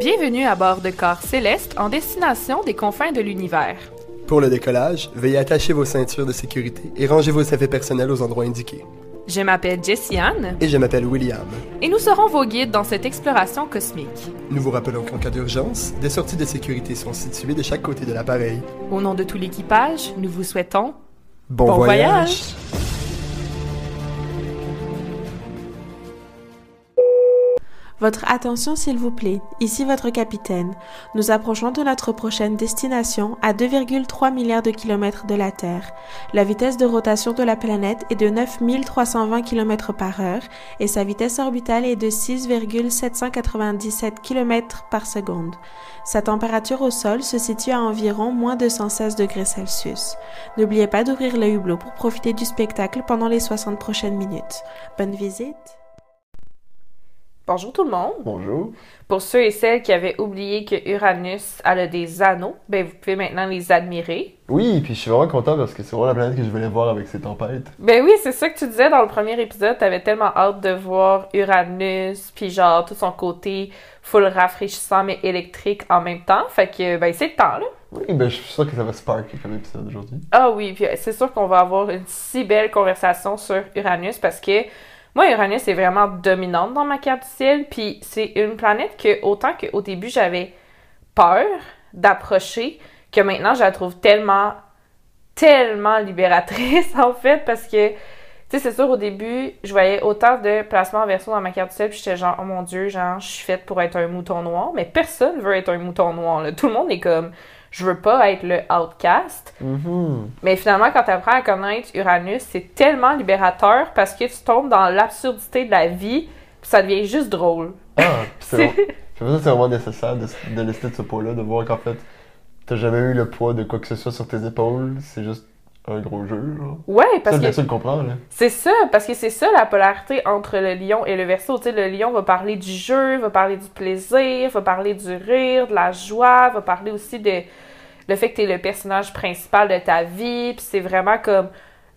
Bienvenue à bord de Corps Céleste en destination des confins de l'univers. Pour le décollage, veuillez attacher vos ceintures de sécurité et ranger vos effets personnels aux endroits indiqués. Je m'appelle Jessie Anne Et je m'appelle William. et nous serons vos guides dans cette exploration cosmique. Nous vous rappelons qu'en cas d'urgence, des sorties de sécurité sont situées de chaque côté de l'appareil. Au nom de tout l'équipage, nous vous souhaitons Bon, Bon voyage. voyage. Votre attention s'il vous plaît, ici votre capitaine. Nous approchons de notre prochaine destination à 2,3 milliards de kilomètres de la Terre. La vitesse de rotation de la planète est de 9320 km par heure et sa vitesse orbitale est de 6,797 km par seconde. Sa température au sol se situe à environ moins 216 degrés Celsius. N'oubliez pas d'ouvrir le hublot pour profiter du spectacle pendant les 60 prochaines minutes. Bonne visite! Bonjour tout le monde. Bonjour. Pour ceux et celles qui avaient oublié que Uranus elle a des anneaux, ben vous pouvez maintenant les admirer. Oui, puis je suis vraiment content parce que c'est vraiment la planète que je voulais voir avec ses tempêtes. Ben oui, c'est ça que tu disais dans le premier épisode, t'avais tellement hâte de voir Uranus, puis genre tout son côté full rafraîchissant mais électrique en même temps. Fait que ben c'est le temps là. Oui, ben je suis sûr que ça va sparker comme épisode aujourd'hui. Ah oui, puis c'est sûr qu'on va avoir une si belle conversation sur Uranus parce que moi, Uranus est vraiment dominante dans ma carte du ciel, puis c'est une planète que, autant qu'au début, j'avais peur d'approcher, que maintenant, je la trouve tellement, tellement libératrice, en fait, parce que, tu sais, c'est sûr, au début, je voyais autant de placements en verso dans ma carte du ciel, puis j'étais genre, oh mon Dieu, genre, je suis faite pour être un mouton noir, mais personne veut être un mouton noir, là. Tout le monde est comme, je veux pas être le outcast. Mhm. Mais finalement, quand tu apprends à connaître Uranus, c'est tellement libérateur parce que tu tombes dans l'absurdité de la vie, puis ça devient juste drôle. Ah, c'est que c'est vraiment nécessaire de, de laisser de ce poids-là, de voir qu'en fait, t'as jamais eu le poids de quoi que ce soit sur tes épaules, c'est juste un gros jeu, genre. Ouais, parce que le comprendre, là. c'est ça, parce que c'est ça la polarité entre le lion et le verso. Tu sais, le lion va parler du jeu, va parler du plaisir, va parler du rire, de la joie, va parler aussi de le fait que tu es le personnage principal de ta vie, puis c'est vraiment comme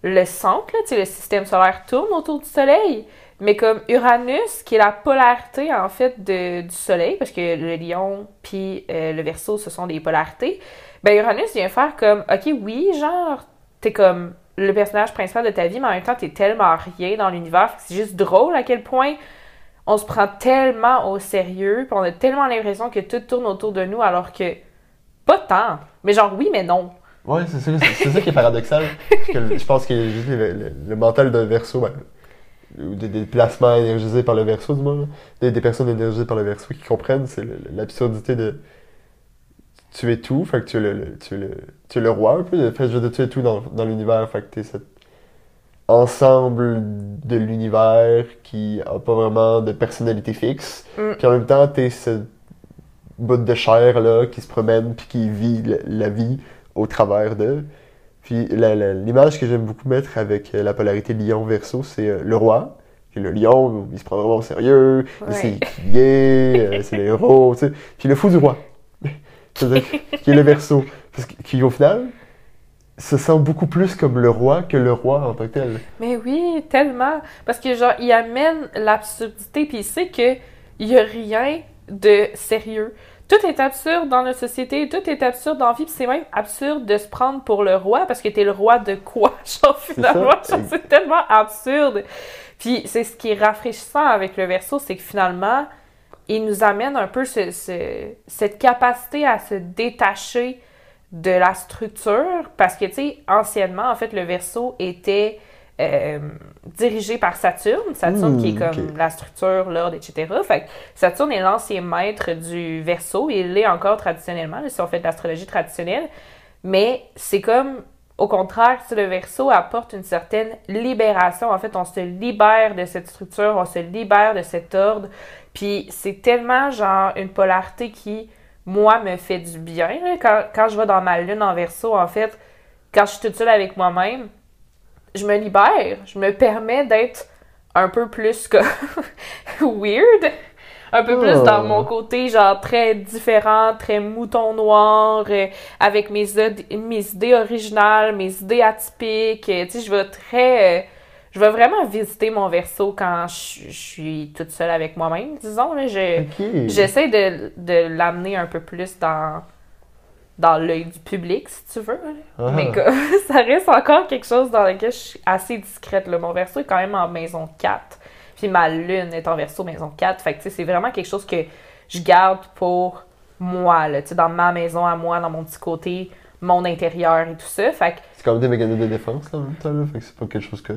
le centre, là, tu sais, le système solaire tourne autour du soleil. Mais comme Uranus, qui est la polarité en fait de, du soleil, parce que le lion puis euh, le verso, ce sont des polarités, ben Uranus vient faire comme, ok, oui, genre, t'es comme le personnage principal de ta vie, mais en même temps, t'es tellement rien dans l'univers. C'est juste drôle à quel point on se prend tellement au sérieux, puis on a tellement l'impression que tout tourne autour de nous, alors que pas tant. Mais genre, oui, mais non. Ouais, c'est ça, c'est ça qui est paradoxal. je pense que juste le, mental d'un verso, ben, ou des, placements énergisés par le verso, du moins, des, des personnes énergisées par le verso qui comprennent, c'est l'absurdité de tu es tout, fait que tu es le, le- tu es le, tu es le roi un peu, fait je veux dire, tu es tout dans, dans l'univers, fait que tu es cet ensemble de l'univers qui a pas vraiment de personnalité fixe, Mm. puis en même temps, tu es ce bout de chair là qui se promène puis qui vit la, la vie au travers d'eux. Puis l'image que j'aime beaucoup mettre avec euh, la polarité lion-verso, c'est euh, le roi. Puis le lion, il se prend vraiment au sérieux, Ouais. c'est écuyer, euh, c'est le héros, tu sais. Puis le fou du roi, qui est le verso. Parce qui au final se sent beaucoup plus comme le roi que le roi en tant que tel. Mais oui, tellement. Parce que, genre, il amène l'absurdité, puis il sait que il y a rien de sérieux. Tout est absurde dans notre société, tout est absurde dans la vie, puis c'est même absurde de se prendre pour le roi, parce que t'es le roi de quoi? Genre, finalement, c'est tellement absurde. Puis c'est ce qui est rafraîchissant avec le verso, c'est que finalement, il nous amène un peu ce- ce- cette capacité à se détacher de la structure, parce que, tu sais, anciennement, en fait, le verso était euh, dirigé par Saturne. Saturne Hmm, qui est comme la structure, l'ordre, etc. Fait que Saturne est l'ancien maître du verso, il l'est encore traditionnellement, si on fait de l'astrologie traditionnelle. Mais c'est comme, au contraire, si le verso apporte une certaine libération. En fait, on se libère de cette structure, on se libère de cet ordre. Puis c'est tellement, genre, une polarité qui, moi, me fait du bien. là. Quand, quand je vais dans ma lune en verso, en fait, quand je suis toute seule avec moi-même, je me libère. Je me permets d'être un peu plus comme weird. Un peu plus dans Oh. mon côté, genre, très différent, très mouton noir, euh, avec mes, mes idées originales, mes idées atypiques. euh, tu sais, je vais très... je vais vraiment visiter mon verso quand je, je suis toute seule avec moi-même, disons. Là, je. J'essaie de, de l'amener un peu plus dans, dans l'œil du public, si tu veux. Ah. Mais que, ça reste encore quelque chose dans lequel je suis assez discrète. là. Mon verso est quand même en maison 4. Puis ma lune est en verso maison 4. Fait que c'est vraiment quelque chose que je garde pour moi, là, dans ma maison à moi, dans mon petit côté, mon intérieur et tout ça. Fait que C'est comme des mécanismes de défense là, en même temps, là. Fait que c'est pas quelque chose que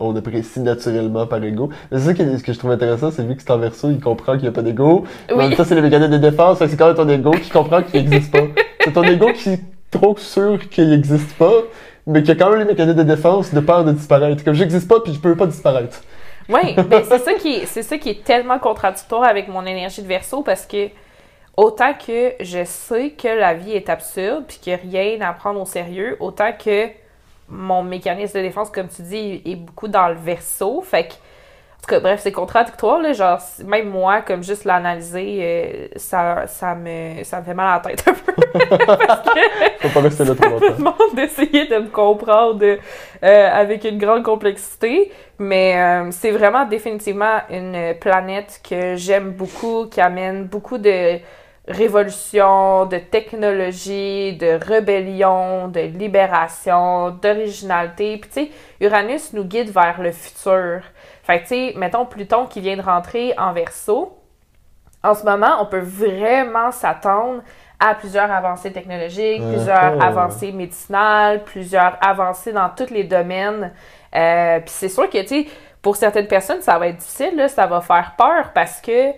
on apprécie naturellement par ego. Mais c'est ça qui- ce que je trouve intéressant, c'est vu que c'est en verso, il comprend qu'il n'y a pas d'ego. Mais Oui. même temps, c'est les mécanismes de défense, que c'est quand même ton ego qui comprend qu'il n'existe pas. C'est ton ego qui est trop sûr qu'il n'existe pas, mais qui a quand même les mécanismes de défense de peur de disparaître. Comme j'existe pas, puis je peux pas disparaître. Oui, ben c'est ça qui est, c'est ça qui est tellement contradictoire avec mon énergie de verso parce que autant que je sais que la vie est absurde puis qu'il n'y a rien à prendre au sérieux, autant que mon mécanisme de défense, comme tu dis, est beaucoup dans le verso. Fait que, en tout cas, bref, c'est contradictoire, là. Genre, même moi, comme juste l'analyser, euh, ça, ça, me, ça me fait mal à la tête un peu. Faut pas rester là trop longtemps. demande d'essayer de me comprendre euh, avec une grande complexité, mais euh, c'est vraiment définitivement une planète que j'aime beaucoup, qui amène beaucoup de révolution, de technologie, de rébellion, de libération, d'originalité. Puis tu sais, Uranus nous guide vers le futur. Fait que tu sais, mettons Pluton qui vient de rentrer en Verseau. En ce moment, on peut vraiment s'attendre à plusieurs avancées technologiques, plusieurs avancées médicinales, plusieurs avancées dans tous les domaines. Euh, Puis c'est sûr que, tu sais, pour certaines personnes, ça va être difficile, là, ça va faire peur parce que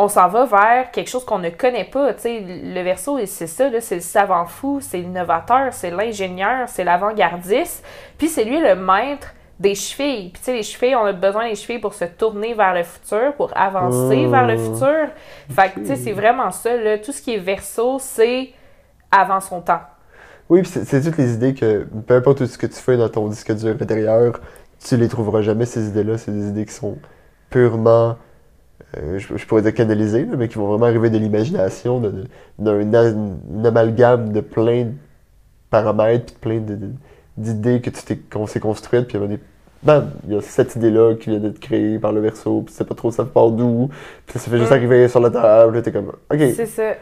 on s'en va vers quelque chose qu'on ne connaît pas. Tu sais, le verso, c'est ça, c'est le savant fou, c'est l'innovateur, c'est l'ingénieur, c'est l'avant-gardiste. Puis c'est lui le maître des chevilles. Puis tu sais, les chevilles, on a besoin des chevilles pour se tourner vers le futur, pour avancer Oh. vers le futur. Fait que, tu sais, c'est vraiment ça, là. Tout ce qui est verso, c'est avant son temps. Oui, puis c'est toutes les idées que, peu importe ce que tu fais dans ton disque dur intérieur, tu les trouveras jamais, ces idées-là. C'est des idées qui sont purement, euh, je, je pourrais dire canalisées, là, mais qui vont vraiment arriver de l'imagination, d'un amalgame de plein de paramètres, puis plein d'idées que tu t'es qu'on s'est construites, puis il bam, il y a cette idée-là qui vient d'être créée par le verso, puis tu sais pas trop ça part d'où, puis ça fait juste Mm. arriver sur la table, t'es comme, ok, C'est ça.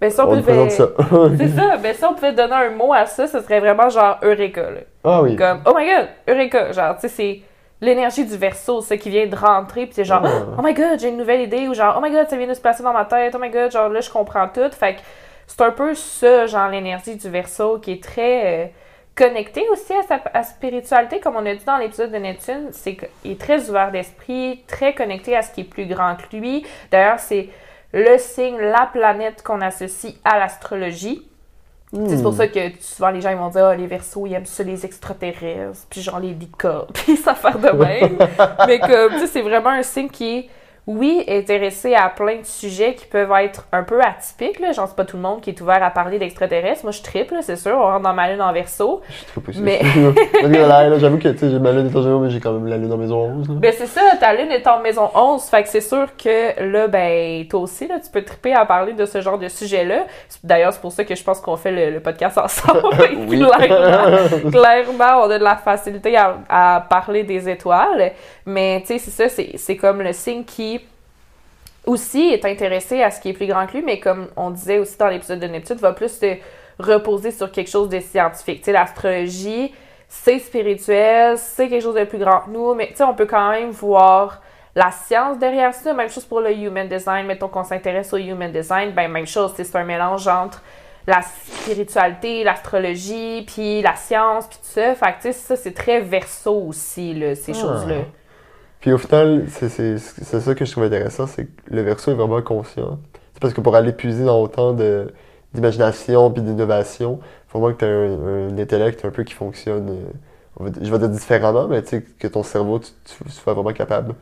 Ben, si on, on pouvait... présente ça. C'est ça. Ben, si on pouvait donner un mot à ça, ce serait vraiment genre Eureka, là. ah oui. Comme, oh my god, Eureka. Genre, tu sais, c'est l'énergie du verso, c'est qui vient de rentrer, puis c'est genre, Ah. oh my god, j'ai une nouvelle idée, ou genre, oh my god, ça vient de se placer dans ma tête, oh my god, genre là, je comprends tout. Fait que c'est un peu ça, genre, l'énergie du verso qui est très. euh, connecté aussi à sa à spiritualité, comme on a dit dans l'épisode de Neptune, c'est qu'il est très ouvert d'esprit, très connecté à ce qui est plus grand que lui. D'ailleurs, c'est le signe, la planète qu'on associe à l'astrologie. C'est pour ça que souvent les gens ils vont dire Ah, les Verseaux ils aiment ça les extraterrestres puis genre les licornes puis ça faire de même. Mais comme tu sais c'est vraiment un signe qui est oui intéressé à plein de sujets qui peuvent être un peu atypiques là genre c'est pas tout le monde qui est ouvert à parler d'extraterrestres moi je triple c'est sûr on rentre dans ma lune en Verseau Je trouve pas Mais-. J'avoue que tu sais, j'ai ma lune est en gémeaux, mais j'ai quand même la lune en maison 11. Là. Ben c'est ça, ta lune est en maison 11, fait que c'est sûr que là, ben, toi aussi, là, tu peux triper à parler de ce genre de sujet-là. D'ailleurs, c'est pour ça que je pense qu'on fait le, le podcast ensemble. Oui. clairement, clairement, on a de la facilité à, à parler des étoiles. Mais, tu sais, c'est ça, c'est c'est comme le signe qui aussi est intéressé à ce qui est plus grand que lui, mais comme on disait aussi dans l'épisode de Neptune, va plus se reposer sur quelque chose de scientifique. Tu sais, l'astrologie, c'est spirituel, c'est quelque chose de plus grand que nous, mais tu sais, on peut quand même voir la science derrière ça. Même chose pour le human design. Mettons qu'on s'intéresse au human design, ben même chose, c'est un mélange entre la spiritualité, l'astrologie, puis la science, puis tout ça. Fait que, tu sais, ça, c'est très verso aussi, là, ces Ah. choses-là. Puis au final, c'est ça que je trouve intéressant, c'est que le verso est vraiment conscient. C'est parce que pour aller puiser dans autant d'imagination puis d'innovation, il faut vraiment que tu un, un intellect un peu qui fonctionne, euh, je vais dire différemment, mais tu sais, que ton cerveau, tu, tu sois vraiment capable.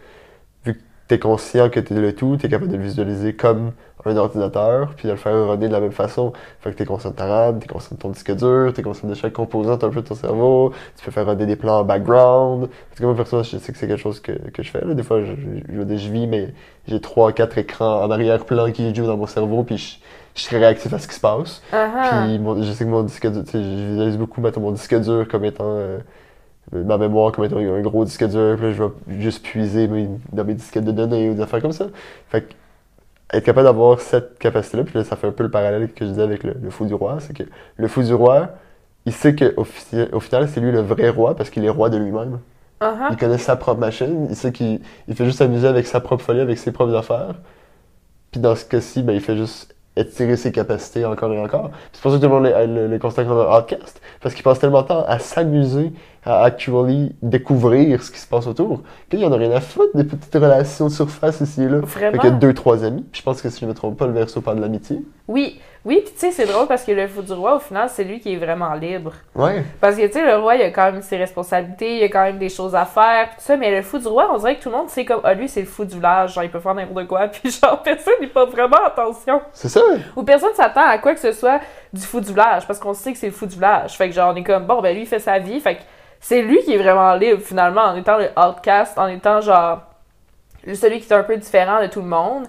Tu es conscient que tu es le tout, tu es capable de le visualiser comme un ordinateur, puis de le faire runner de la même façon. Fait que tu es conscient de ta RAM, tu es conscient de ton disque dur, tu es conscient de chaque composante un peu de ton cerveau, tu peux faire runner des plans en background. Parce que moi, personnellement, je sais que c'est quelque chose que, que je fais. Là. Des fois, je, je, vis, mais j'ai trois, quatre écrans en arrière-plan qui jouent dans mon cerveau, puis je, je suis réactif à ce qui se passe. Ah ah. Puis mon- je sais que mon disque dur, tu sais, je visualise beaucoup mettons, mon disque dur comme étant euh, ma mémoire comme étant un gros disque dur, puis là, je vais juste puiser mes- dans mes disquettes de données ou des affaires comme ça. Fait que être capable d'avoir cette capacité-là, puis là, ça fait un peu le parallèle que je disais avec le, le fou du roi, c'est que le fou du roi, il sait qu'au au final, c'est lui le vrai roi parce qu'il est roi de lui-même. Uh-huh. Il connaît sa propre machine, il sait qu'il il fait juste s'amuser avec sa propre folie, avec ses propres affaires. Puis dans ce cas-ci, ben, il fait juste étirer ses capacités encore et encore. C'est pour ça que tout le monde le, le, le constate comme un outcast, parce qu'il passe tellement de temps à s'amuser, à actually découvrir ce qui se passe autour, qu'il en a rien à foutre des petites relations de surface ici et là. Fait Vraiment? qu'il y a deux, trois amis. Puis je pense que si je ne me trompe pas, le verso parle de l'amitié. Oui, oui, puis tu sais, c'est drôle parce que le fou du roi, au final, c'est lui qui est vraiment libre. Ouais. Parce que, tu sais, le roi, il a quand même ses responsabilités, il a quand même des choses à faire, tout ça, mais le fou du roi, on dirait que tout le monde sait comme, ah, lui, c'est le fou du village, genre, il peut faire n'importe quoi, puis genre, personne n'y porte vraiment attention. C'est ça. Ou personne s'attend à quoi que ce soit du fou du village, parce qu'on sait que c'est le fou du village. Fait que, genre, on est comme, bon, ben, lui, il fait sa vie, fait que c'est lui qui est vraiment libre, finalement, en étant le outcast, en étant, genre, celui qui est un peu différent de tout le monde.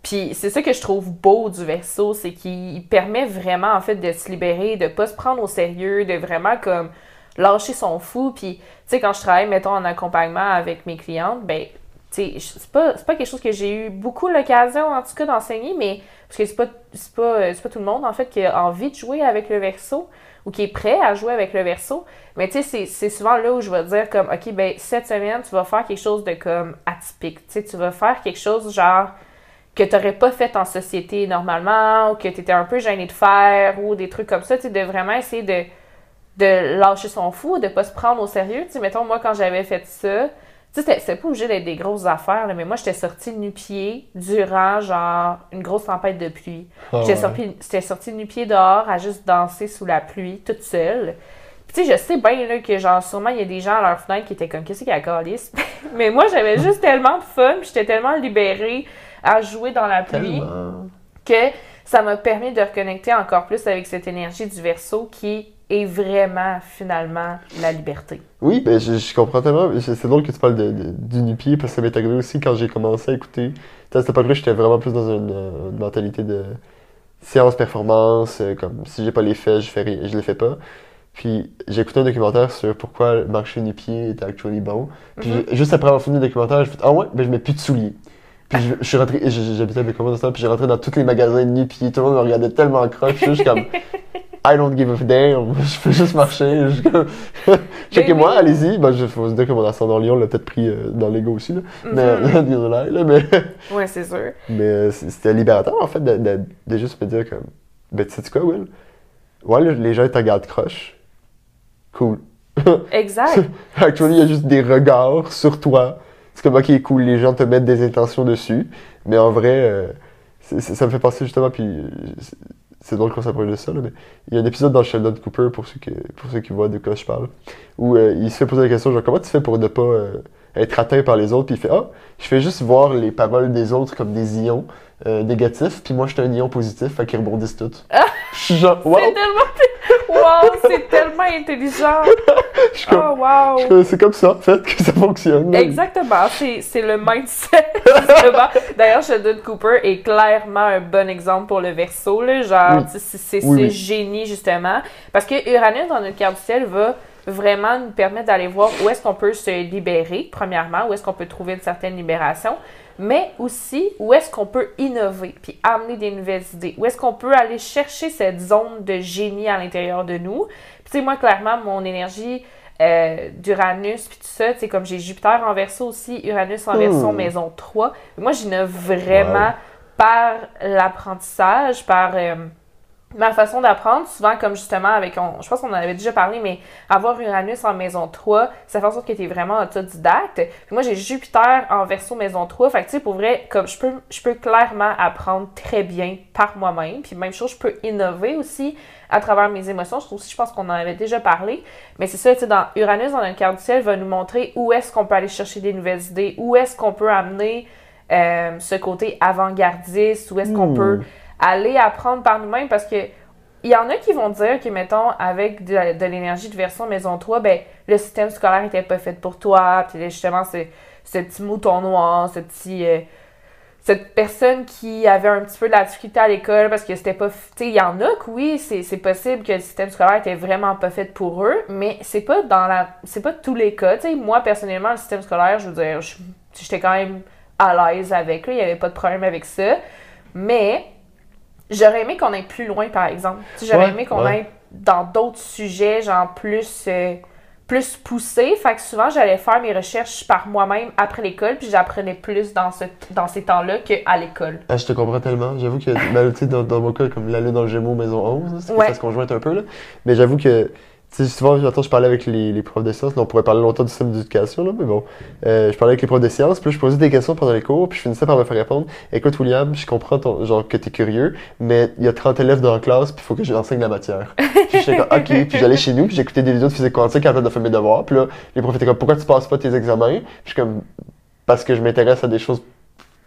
Puis c'est ça que je trouve beau du verso, c'est qu'il permet vraiment en fait de se libérer, de pas se prendre au sérieux, de vraiment comme lâcher son fou. Puis tu sais quand je travaille mettons en accompagnement avec mes clientes, ben c'est pas pas quelque chose que j'ai eu beaucoup l'occasion en tout cas d'enseigner, mais parce que c'est pas pas c'est pas tout le monde en fait qui a envie de jouer avec le verso ou qui est prêt à jouer avec le verso. Mais tu sais, c'est- souvent là où je vais dire comme, OK, ben cette semaine, tu vas faire quelque chose de comme atypique. Tu sais, tu vas faire quelque chose genre que tu n'aurais pas fait en société normalement ou que tu étais un peu gêné de faire ou des trucs comme ça. Tu sais, de vraiment essayer de, de lâcher son fou, de pas se prendre au sérieux. Tu sais, mettons, moi, quand j'avais fait ça, tu sais, c'était- pas obligé d'être des grosses affaires, là, mais moi, j'étais sortie nu-pied durant, genre, une grosse tempête de pluie. Ah J'étais ouais. sortie, sortie nu-pied dehors à juste danser sous la pluie, toute seule. Puis, tu sais, je sais bien là, que, genre, sûrement, il y a des gens à leur fenêtre qui étaient comme, qu'est-ce qu'il y a calisse? Mais moi, j'avais juste tellement de fun, j'étais tellement libérée à jouer dans la pluie Tellement. que ça m'a permis de reconnecter encore plus avec cette énergie du verso qui est vraiment, finalement, la liberté. Oui, ben, je, je comprends tellement. mais C'est drôle que tu parles de, de- du parce que ça m'est arrivé aussi quand j'ai commencé à écouter. À cette époque-là, j'étais vraiment plus dans une, euh, une mentalité de séance-performance. euh, Comme si j'ai pas les faits, je fais rien, je les fais pas. Puis j'ai écouté un documentaire sur pourquoi marcher nu-pied était actually bon. Puis Mhm. j'ai- juste après avoir fini le documentaire, j'ai fait Ah ouais, ben je mets plus de souliers. Puis je, je suis rentré, j'habitais avec moi dans ce temps, puis j'ai rentré dans tous les magasins de nu-pied. Tout le monde me regardait tellement croche. Je suis juste comme I don't give a damn. Je fais juste marcher. Je Checkez-moi, oui. allez-y. Ben, je faut se dire que mon ascendant lion l'a peut-être pris euh, dans l'ego aussi. Là. Mais, Mhm. désolé, là, mais, Ouais, c'est sûr. mais euh, c'était libérateur en fait de, de, de juste me dire comme Ben, tu sais quoi, Will? Ouais, là, les gens ils te regardent croche. Cool. Exact. Actually, il y a juste des regards sur toi. C'est comme, ok, cool, les gens te mettent des intentions dessus. Mais en vrai, euh, ça me fait penser justement, puis c'est- drôle qu'on s'approche de ça, là, mais il y a un épisode dans Sheldon Cooper, pour ceux qui, pour ceux qui voient de quoi je parle, où euh, il se fait poser la question, genre, comment tu fais pour ne pas euh, être atteint par les autres? Puis il fait, ah, je fais juste voir les paroles des autres comme des ions euh, négatifs, puis moi, je suis un ion positif, fait qu'ils rebondissent toutes. Je suis genre, wow! C'est tellement... Wow, c'est tellement intelligent. Je Oh, wow. je- C'est comme ça, en fait, que ça fonctionne. Exactement, c'est c'est le mindset. justement. D'ailleurs, Sheldon Cooper est clairement un bon exemple pour le verso. Là, genre, Oui. c'est c'est Oui, ce oui. génie, justement. Parce que Uranus, dans notre carte du ciel, va vraiment nous permettre d'aller voir où est-ce qu'on peut se libérer, premièrement, où est-ce qu'on peut trouver une certaine libération, mais aussi où est-ce qu'on peut innover, puis amener des nouvelles idées, où est-ce qu'on peut aller chercher cette zone de génie à l'intérieur de nous. Puis, tu sais, moi, clairement, mon énergie euh, d'Uranus, puis tout ça, tu sais, comme j'ai Jupiter en verso aussi, Uranus en verso, Hmm. maison 3. Moi, j'innove vraiment Wow. par l'apprentissage, par euh, ma façon d'apprendre, souvent comme justement avec, on- je pense qu'on en avait déjà parlé, mais avoir Uranus en maison 3, ça fait en sorte que tu es vraiment autodidacte. Puis moi, j'ai Jupiter en verso maison 3, fait que tu sais, pour vrai, comme je peux, je peux clairement apprendre très bien par moi-même. Puis même chose, je peux innover aussi à travers mes émotions. Je trouve aussi, je pense qu'on en avait déjà parlé. Mais c'est ça, tu sais, dans Uranus, dans notre carte du ciel, va nous montrer où est-ce qu'on peut aller chercher des nouvelles idées, où est-ce qu'on peut amener euh, ce côté avant-gardiste, où est-ce qu'on peut aller apprendre par nous-mêmes parce que il y en a qui vont dire que, mettons, avec de, l'énergie de version maison 3, ben, le système scolaire était pas fait pour toi, puis justement, c'est ce petit mouton noir, ce petit, euh, cette personne qui avait un petit peu de la difficulté à l'école parce que c'était pas. Tu sais, il y en a que oui, c'est possible que le système scolaire était vraiment pas fait pour eux, mais c'est pas dans la. C'est pas tous les cas. Tu sais, moi, personnellement, le système scolaire, je veux dire, j'étais quand même à l'aise avec, là, il y avait pas de problème avec ça. Mais j'aurais aimé qu'on aille plus loin, par exemple. J'aurais Ouais, aimé qu'on ouais. aille dans d'autres sujets, genre plus. euh, plus poussés. Fait que souvent, j'allais faire mes recherches par moi-même après l'école, puis j'apprenais plus dans, ce, dans ces temps-là qu'à l'école. Ah, je te comprends tellement. J'avoue que, ben, tu sais, dans, dans mon cas, comme la lune dans le Gémeaux, maison 11, là, Ouais. ça se conjointe un peu, là. Mais j'avoue que, sais, souvent, j'entends, je parlais avec les, les profs de sciences, là, on pourrait parler longtemps du système d'éducation, là, mais bon. Euh, je parlais avec les profs de sciences, puis là, je posais des questions pendant les cours, puis je finissais par me faire répondre. Écoute, William, je comprends ton, genre, que t'es curieux, mais il y a 30 élèves dans la classe, puis il faut que j'enseigne la matière. puis j'étais comme, ok, puis j'allais chez nous, puis j'écoutais des vidéos de physique quantique à la place de faire mes devoirs, puis là, les profs étaient comme, pourquoi tu passes pas tes examens? Puis je suis comme, parce que je m'intéresse à des choses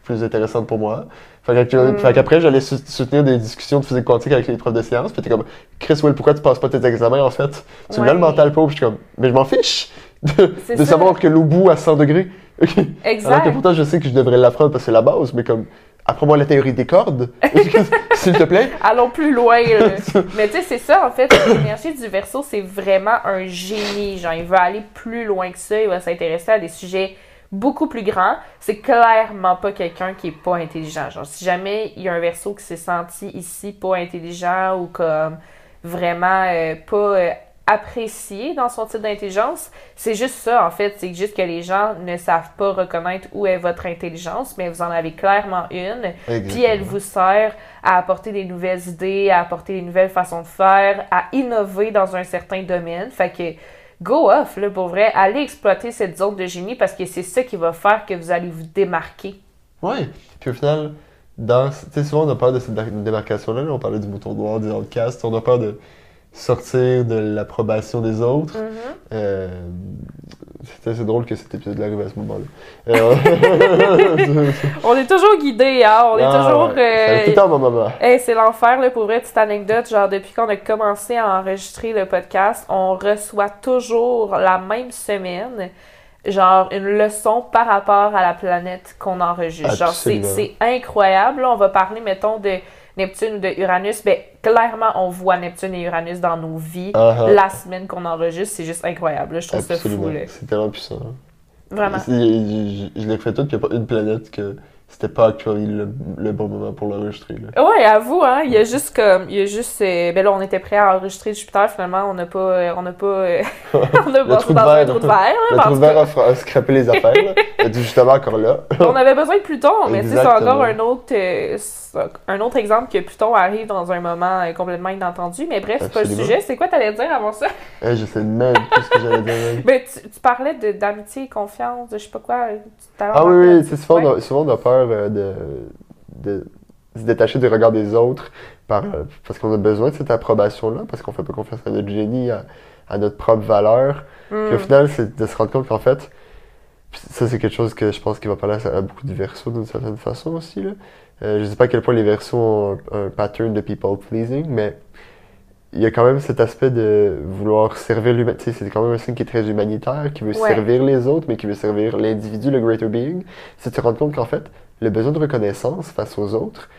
plus intéressantes pour moi. Fait que- Mm. fait qu'après, j'allais sou- soutenir des discussions de physique quantique avec les profs de sciences. Puis t'es comme, Chris Will, pourquoi tu passes pas tes examens en fait? Tu me mets le Ouais. mental pauvre. Puis je suis comme, mais je m'en fiche de, savoir que l'eau bout à 100 degrés. Ok. Alors que Exact. pourtant, je sais que je devrais l'apprendre parce que c'est la base, mais comme, apprends-moi la théorie des cordes, s'il te plaît. Allons plus loin, là. Mais tu sais, c'est ça, en fait, l'énergie du verso, c'est vraiment un génie. Genre, il veut aller plus loin que ça, il va s'intéresser à des sujets beaucoup plus grands. C'est clairement pas quelqu'un qui est pas intelligent. Genre, si jamais il y a un verso qui s'est senti ici pas intelligent ou comme vraiment euh, pas euh, apprécié dans son type d'intelligence, c'est juste ça, en fait. C'est juste que les gens ne savent pas reconnaître où est votre intelligence, mais vous en avez clairement une. Puis elle vous sert à apporter des nouvelles idées, à apporter des nouvelles façons de faire, à innover dans un certain domaine. Fait que go off, là, pour vrai. Allez exploiter cette zone de génie parce que c'est ça qui va faire que vous allez vous démarquer. Ouais. Puis au final, dans, souvent on a peur de cette dé- démarcation-là. là. On parlait du mouton noir, du outcast. On a peur de sortir de l'approbation des autres. Euh, c'était c'est drôle que cet épisode arrive à ce moment-là. Euh, On est toujours guidés, hein? On est Ah, toujours. ouais. Euh, arrive tout le temps, ma maman. Hey, c'est l'enfer, là, pour vrai, petite anecdote. Genre, depuis qu'on a commencé à enregistrer le podcast, on reçoit toujours la même semaine, genre, une leçon par rapport à la planète qu'on enregistre. Genre, c'est Absolument. c'est incroyable. Là, on va parler, mettons, de Neptune ou de Uranus. Ben, clairement, on voit Neptune et Uranus dans nos vies. Ah, ah. La semaine qu'on enregistre, c'est juste incroyable. là. Je trouve ça fou. C'est tellement puissant. Vraiment. Je, je, je l'ai fait tout, qu'il n'y a pas une planète que c'était pas actuellement le, le bon moment pour l'enregistrer. là. Ouais, avoue, hein, il y a juste comme, il y a juste, euh, ben là, on était prêt à enregistrer Jupiter, finalement, on n'a pas, euh, on n'a pas, euh, on a Le trou de dans un verre. trou de verre, là, Le trou de verre a, a scrappé les affaires. là. Justement encore là. on avait besoin de Pluton, mais c'est encore un autre, euh, un autre exemple que Pluton arrive dans un moment complètement inattendu, mais bref, c'est pas le sujet, c'est quoi t'allais dire avant ça? Eh, je sais même plus ce que j'allais dire. Ben, tu, tu parlais de- d'amitié, confiance, de je sais pas quoi, Ah oui, oui, souvent, souvent on a peur euh, de, de se détacher du regard des autres par, euh, parce qu'on a besoin de cette approbation-là, parce qu'on fait pas confiance à notre génie, à, à notre propre valeur. Puis au Hmm. final, c'est de se rendre compte qu'en fait, ça c'est quelque chose que je pense qui va parler à, à beaucoup de versos d'une certaine façon aussi. Là. Euh, je sais pas à quel point les versos ont un, un pattern de people pleasing, mais il y a quand même cet aspect de vouloir servir l'humanité. C'est quand même un signe qui est très humanitaire, qui veut Ouais. servir les autres, mais qui veut servir l'individu, le greater being. C'est de se rendre compte qu'en fait, le besoin de reconnaissance face aux autres,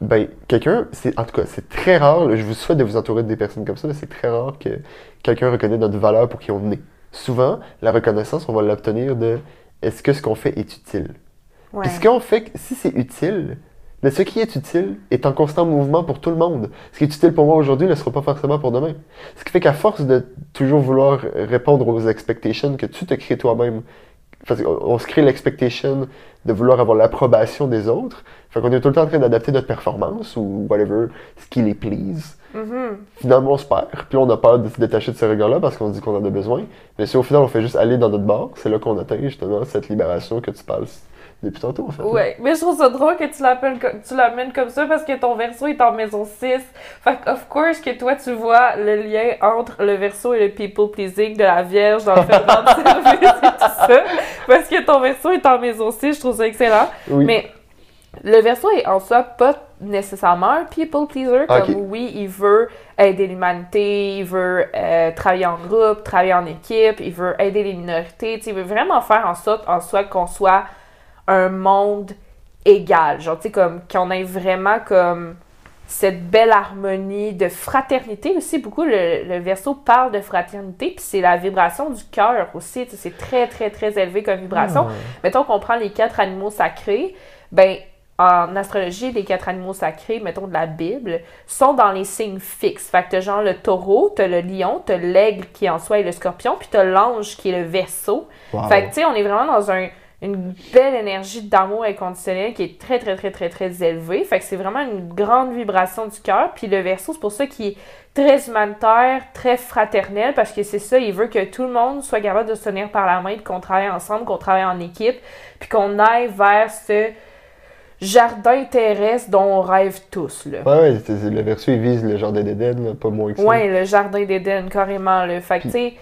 ben, quelqu'un, c'est, en tout cas, c'est très rare, là, je vous souhaite de vous entourer de des personnes comme ça, mais c'est très rare que quelqu'un reconnaisse notre valeur pour qui on est. Souvent, la reconnaissance, on va l'obtenir de est-ce que ce qu'on fait est utile? Ouais. Puis ce qu'on fait, si c'est utile, mais ce qui est utile est en constant mouvement pour tout le monde. Ce qui est utile pour moi aujourd'hui ne sera pas forcément pour demain. Ce qui fait qu'à force de toujours vouloir répondre aux expectations que tu te crées toi-même, on se crée l'expectation de vouloir avoir l'approbation des autres, fait qu'on est tout le temps en train d'adapter notre performance ou whatever, ce qui les please. Mhm. Finalement, on se perd, puis on a peur de se détacher de ce regard-là parce qu'on se dit qu'on en a besoin. Mais si au final on fait juste aller dans notre bar, c'est là qu'on atteint justement cette libération que tu parles depuis tantôt en fait. Ouais, mais je trouve ça drôle que tu l'appelles co- tu l'amènes comme ça parce que ton verso est en maison 6. Fait of course, que toi, tu vois le lien entre le verso et le people pleasing de la Vierge dans le ferment de service et tout ça. Parce que ton verso est en maison 6, je trouve ça excellent. Oui. Mais le verso est en soi pas nécessairement un people pleaser. Comme oui, il veut aider l'humanité, il veut euh, travailler en groupe, travailler en équipe, il veut aider les minorités. Il veut vraiment faire en sorte en soi qu'on soit un monde égale. Genre, tu sais, comme qu'on ait vraiment comme cette belle harmonie de fraternité aussi. Beaucoup, le, le verso parle de fraternité, puis c'est la vibration du cœur aussi. C'est très, très, très élevé comme vibration. Ah. Mettons qu'on prend les quatre animaux sacrés, ben en astrologie, les quatre animaux sacrés, mettons de la Bible, sont dans les signes fixes. Fait que t'as genre le taureau, t'as le lion, t'as l'aigle qui en soi est le scorpion, puis t'as l'ange qui est le verso. Wow. Fait que tu sais, on est vraiment dans un, une belle énergie d'amour inconditionnel qui est très, très, très, très, très élevée. Fait que c'est vraiment une grande vibration du cœur. Puis le verso, c'est pour ça qu'il est très humanitaire, très fraternel, parce que c'est ça, il veut que tout le monde soit capable de se tenir par la main, qu'on travaille ensemble, qu'on travaille en équipe, puis qu'on aille vers ce jardin terrestre dont on rêve tous, là. Ouais, le verso, il vise le jardin d'Éden, pas moins que ça. Ouais, le jardin d'Éden, carrément. Là. Fait que, tu sais,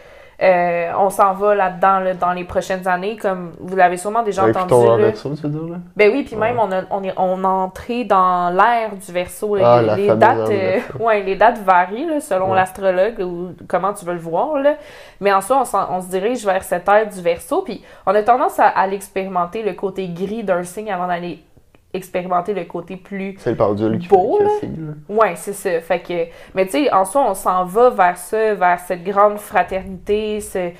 euh, on s'en va là-dedans là, dans les prochaines années, comme vous l'avez sûrement déjà Avec entendu. là. verso, tu veux dire, là? Ben oui, puis Ouais. même, on, a, on, est, on entré dans l'ère du verso. Ah, la les, dates, euh, ouais, les dates varient là, selon Ouais. l'astrologue ou comment tu veux le voir. Là. Mais en soi, on se dirige vers cette ère du verso. Puis on a tendance à, à l'expérimenter, le côté gris d'un signe, avant d'aller expérimenter le côté plus C'est le pendule qui Beau, qui. Ouais, c'est ça. Fait que, mais tu sais, en soi, on s'en va vers ça, vers cette grande fraternité, ce,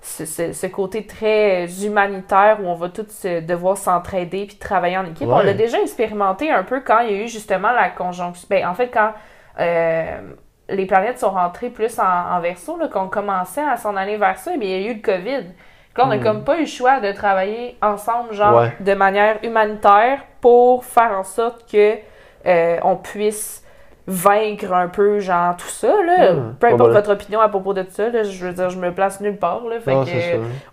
ce, ce- ce côté très humanitaire où on va tous euh, devoir s'entraider puis travailler en équipe. On l'a déjà expérimenté un peu quand il y a eu justement la conjonction. Ben, en fait, quand euh, les planètes sont rentrées plus en, en verso, qu'on commençait à s'en aller vers ça, mais il y a eu le COVID. Là, on n'a comme pas eu le choix de travailler ensemble, genre, Ouais. de manière humanitaire pour faire en sorte que euh, on puisse vaincre un peu, genre, tout ça, là. Mhm. Peu importe votre opinion à propos de ça, là, je veux dire, je me place nulle part, là. Fait Non, que,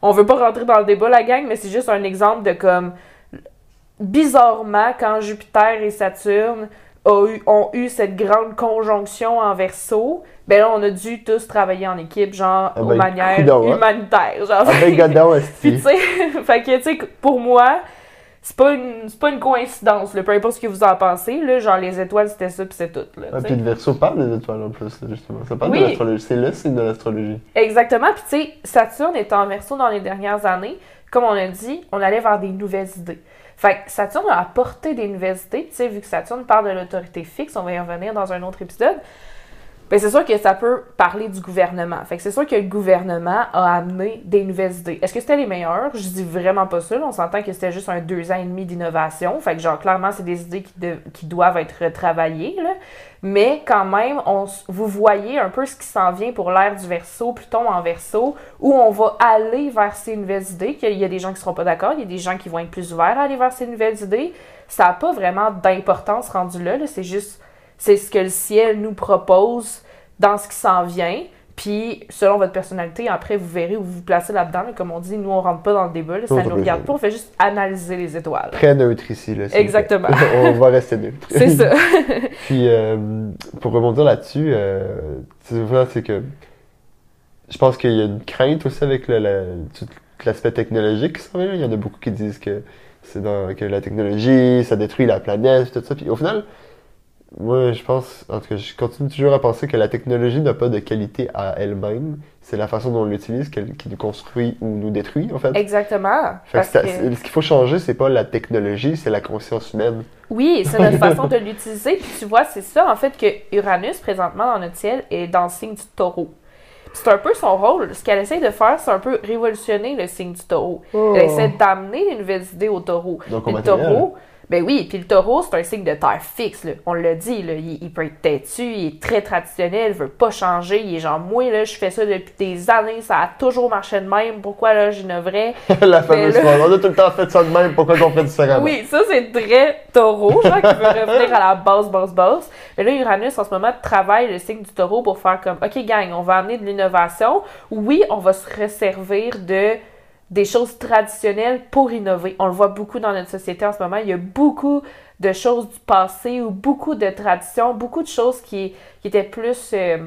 on veut pas rentrer dans le débat, la gang, mais c'est juste un exemple de comme, bizarrement, quand Jupiter et Saturne eu- ont eu cette grande conjonction en verso, ben là, on a dû tous travailler en équipe, genre, Ah aux ben, manières coudonc, hein. genre. Ah ben, Puis tu sais, fait que tu sais, pour moi, c'est pas une c'est pas une coïncidence, là, peu importe ce que vous en pensez, là, genre les étoiles c'était ça puis c'est tout là. Ah, puis le verso parle des étoiles en plus, là, justement. Ça parle Oui. de l'astrologie. C'est le signe de l'astrologie. Exactement, puis tu sais, Saturne est en verso dans les dernières années, comme on a dit, on allait vers des nouvelles idées. Fait que Saturne a apporté des nouvelles tu sais, vu que Saturne parle de l'autorité fixe, on va y revenir dans un autre épisode. Ben, c'est sûr que ça peut parler du gouvernement. Fait que c'est sûr que le gouvernement a amené des nouvelles idées. Est-ce que c'était les meilleures? Je dis vraiment pas ça. On s'entend que c'était juste un deux ans et demi d'innovation. Fait que genre, clairement, c'est des idées qui, doivent être retravaillées. Là. Mais quand même, on, vous voyez un peu ce qui s'en vient pour l'ère du verso, Pluton en verso, où on va aller vers ces nouvelles idées, qu'il y a des gens qui seront pas d'accord, il y a des gens qui vont être plus ouverts à aller vers ces nouvelles idées. Ça n'a pas vraiment d'importance rendu là, là. c'est juste, c'est ce que le ciel nous propose dans ce qui s'en vient. Puis, selon votre personnalité, après, vous verrez où vous vous placez là-dedans. là. Comme on dit, nous, on rentre pas dans le débat, là, ça Non, nous regarde pas, on fait juste analyser les étoiles. Très neutre ici, là. Exactement. on va rester neutre. C'est ça. Puis, euh, pour rebondir là-dessus, euh, c'est que je pense qu'il y a une crainte aussi avec le- la- tout l'aspect technologique qui s'en vient. là. Il y en a beaucoup qui disent que c'est dans que la technologie, ça détruit la planète, tout ça. Puis au final, moi, je pense, en tout cas, je continue toujours à penser que la technologie n'a pas de qualité à elle-même. C'est la façon dont on l'utilise qui nous construit ou nous détruit, en fait. Exactement. Fait Parce que- ce qu'il faut changer, c'est pas la technologie, c'est la conscience humaine. Oui, c'est notre façon de l'utiliser. Puis tu vois, c'est ça, en fait, que Uranus, présentement, dans notre ciel, est dans le signe du taureau. C'est un peu son rôle. Ce qu'elle essaie de faire, c'est un peu révolutionner le signe du taureau. Elle essaie d'amener des nouvelles idées au taureau. Donc, le taureau, ben oui, puis le taureau, c'est un signe de terre fixe. là. On l'a dit, là, il, il peut être têtu, il est très traditionnel, il veut pas changer. Il est genre, moi, là, je fais ça depuis des années, ça a toujours marché de même. Pourquoi, là, j'innoverais? la fameuse là-. On a tout le temps fait ça de même, pourquoi qu'on fait différemment? Oui, ça c'est très taureau, genre qui veut revenir à la base, base, base. Mais là, Uranus, en ce moment, travaille le signe du taureau pour faire comme, OK, gang, on va amener de l'innovation. Oui, on va se resservir de des choses traditionnelles pour innover. On le voit beaucoup dans notre société en ce moment. Il y a beaucoup de choses du passé ou beaucoup de traditions, beaucoup de choses qui, étaient plus... euh,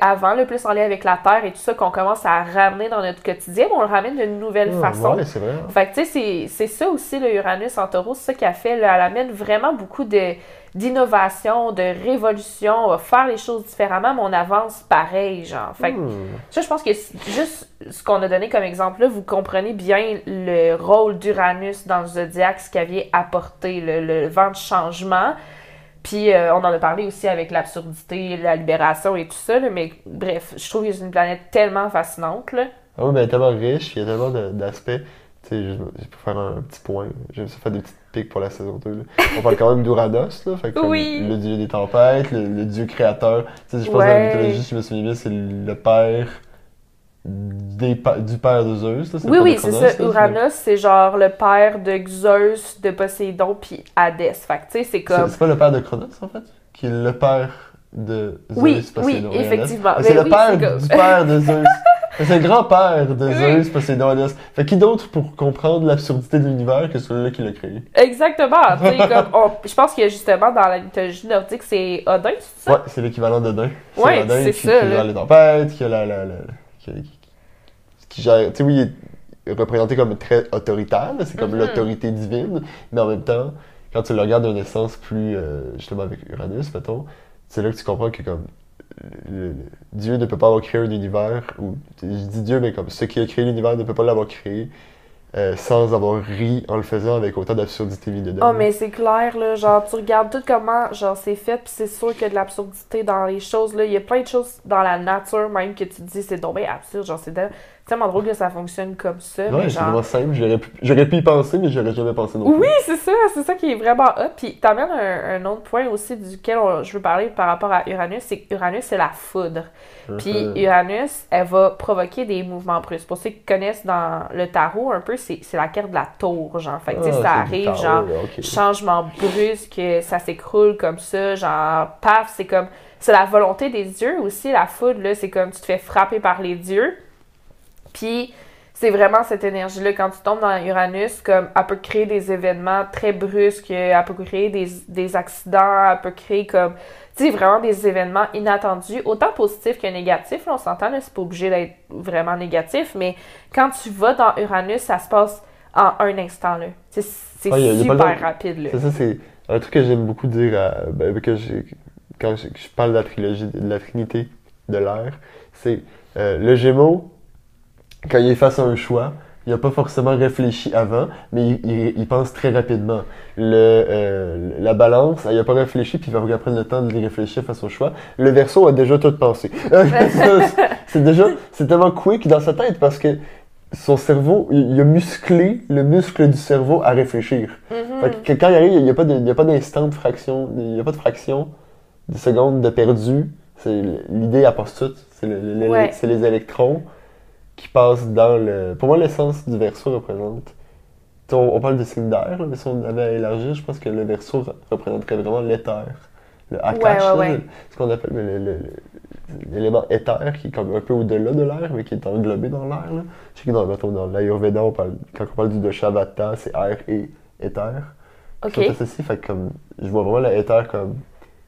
avant, le plus en lien avec la Terre et tout ça, qu'on commence à ramener dans notre quotidien, mais on le ramène d'une nouvelle Ah, façon. Ouais, c'est vrai. Fait que, tu sais, c'est- ça aussi, le Uranus en taureau, c'est ça qui a fait. là, elle amène vraiment beaucoup de d'innovation, de révolution, on va faire les choses différemment, mais on avance pareil, genre. Fait que, Hmm. ça, je pense que juste ce qu'on a donné comme exemple là, vous comprenez bien le rôle d'Uranus dans le zodiaque, ce qu'il apporter, le, le vent de changement. Puis euh, on en a parlé aussi avec l'absurdité, la libération et tout ça, là, mais bref, je trouve que c'est une planète tellement fascinante. Là. Ah oui, mais elle est tellement riche, il y a tellement d'aspects. Tu sais, juste pour faire un, petit point, j'aime ça faire des petites piques pour la saison 2. là. On parle quand même d'Uranos, là. Fait que comme Oui. le dieu des tempêtes, le, le dieu créateur. Tu sais, je pense Ouais. que dans la mythologie, si je me souviens bien, c'est le père des pa- du père de Zeus. là, Oui, oui, c'est ça. Uranus, c'est genre le père de Zeus, de Poséidon, puis Hadès. Fait que, tu sais, c'est comme. c'est pas le père de Cronos, en fait? Qui est le père de Zeus, Oui, Poséidon oui, et Hadès. effectivement. C'est le oui, père comme- du père de Zeus. C'est le grand-père de Oui. Zeus, Poséidon, Hadès. Fait qui d'autre pour comprendre l'absurdité de l'univers que celui-là qui l'a créé? Exactement. comme on- Je pense que justement, dans la mythologie nordique, c'est Odin, c'est ça? Ouais, c'est l'équivalent d'Odin. Ouais, c'est ça, qui là. gère les tempêtes, qui a la. la, la- qui, qui- qui gère. Tu sais, oui, il est représenté comme très autoritaire, c'est comme Mhm. l'autorité divine, mais en même temps, quand tu le regardes d'un essence plus. euh, justement avec Uranus, mettons, c'est là que tu comprends que comme. le- le- Dieu ne peut pas avoir créé un univers, ou je dis Dieu, mais comme ce qui a créé l'univers ne peut pas l'avoir créé euh, sans avoir ri en le faisant avec autant d'absurdité mis dedans. Oh, mais c'est clair, là. Genre, tu regardes tout comment, genre, c'est fait, puis c'est sûr qu'il y a de l'absurdité dans les choses, là. Il y a plein de choses dans la nature, même, que tu te dis, c'est tombé absurde. Genre, c'est tellement drôle que ça fonctionne comme ça. Ouais, mais c'est vraiment simple, j'aurais pu, j'aurais pu y penser, mais j'aurais jamais pensé non plus. Oui, c'est ça, c'est ça qui est vraiment hot. Puis t'amènes un, un autre point aussi duquel on- je veux parler par rapport à Uranus, c'est que Uranus, c'est la foudre. Puis. Uranus, elle va provoquer des mouvements brusques. Pour ceux qui connaissent dans le tarot un peu, c'est la carte de la tour, genre. Fait que, tu sais, Ah, ça arrive, tarot, genre, changement brusque, ça s'écroule comme ça, genre, paf, c'est comme, c'est la volonté des dieux aussi, la foudre, là, c'est comme tu te fais frapper par les dieux. Puis, c'est vraiment cette énergie-là, quand tu tombes dans Uranus, comme, elle peut créer des événements très brusques, elle peut créer des, des accidents, elle peut créer comme, sais, vraiment des événements inattendus, autant positifs que négatifs, là, on s'entend, c'est pas obligé d'être vraiment négatif, mais quand tu vas dans Uranus, ça se passe en un instant, là. C'est Ah, super de- rapide, là. C'est ça, c'est un truc que j'aime beaucoup dire ben, que j'ai- quand je parle de la trilogie, de la trinité de l'air. C'est euh, le Gémeaux, quand il est face à un choix, il n'a pas forcément réfléchi avant, mais il, il- il pense très rapidement. Le, euh, la balance, il n'a pas réfléchi, puis il va prendre le temps de réfléchir face au choix. Le Verseau a déjà tout pensé. C'est déjà, c'est tellement quick dans sa tête parce que son cerveau, il, a musclé le muscle du cerveau à réfléchir. Mhm. Fait que quand il arrive, il n'y a pas de- d'instant de fraction, il n'y a pas de fraction de seconde de perdu. L'idée à passe toute. C'est le- le- Ouais. c'est les électrons qui passent dans le. Pour moi, l'essence du verso représente. On, on parle de signe d'air, mais si on avait à élargir, je pense que le verso re- représenterait vraiment l'éther. Le akash, Ouais, ouais, là, ouais. le- ce qu'on appelle le- le- le- le- l'élément éther, qui est comme un peu au-delà de l'air, mais qui est englobé dans l'air. Je sais que dans, dans l'Ayurveda, on parle, quand on parle du Doshavata, c'est air et éther. OK. Associés, fait que comme, je vois vraiment l'éther comme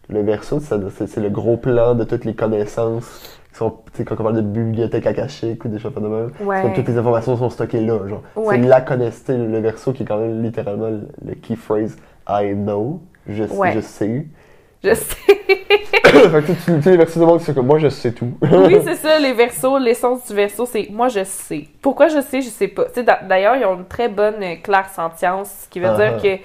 le verso, c'est le gros plan de toutes les connaissances. Quand on parle de bibliothèque akashique ou des choses de même, Ouais. comme toutes les informations sont stockées là. Genre. Ouais. C'est la connaissance, le verso qui est quand même littéralement le, key phrase I know, je, sais- Ouais. je sais. Je sais. fait que tu, tu, tu sais, les versos de monde, c'est comme moi je sais tout. oui, c'est ça, les versos, l'essence du verso, c'est moi je sais. Pourquoi je sais, je sais pas. D'ailleurs, ils ont une très bonne euh, clair-sentience, ce qui veut Ah dire ah. que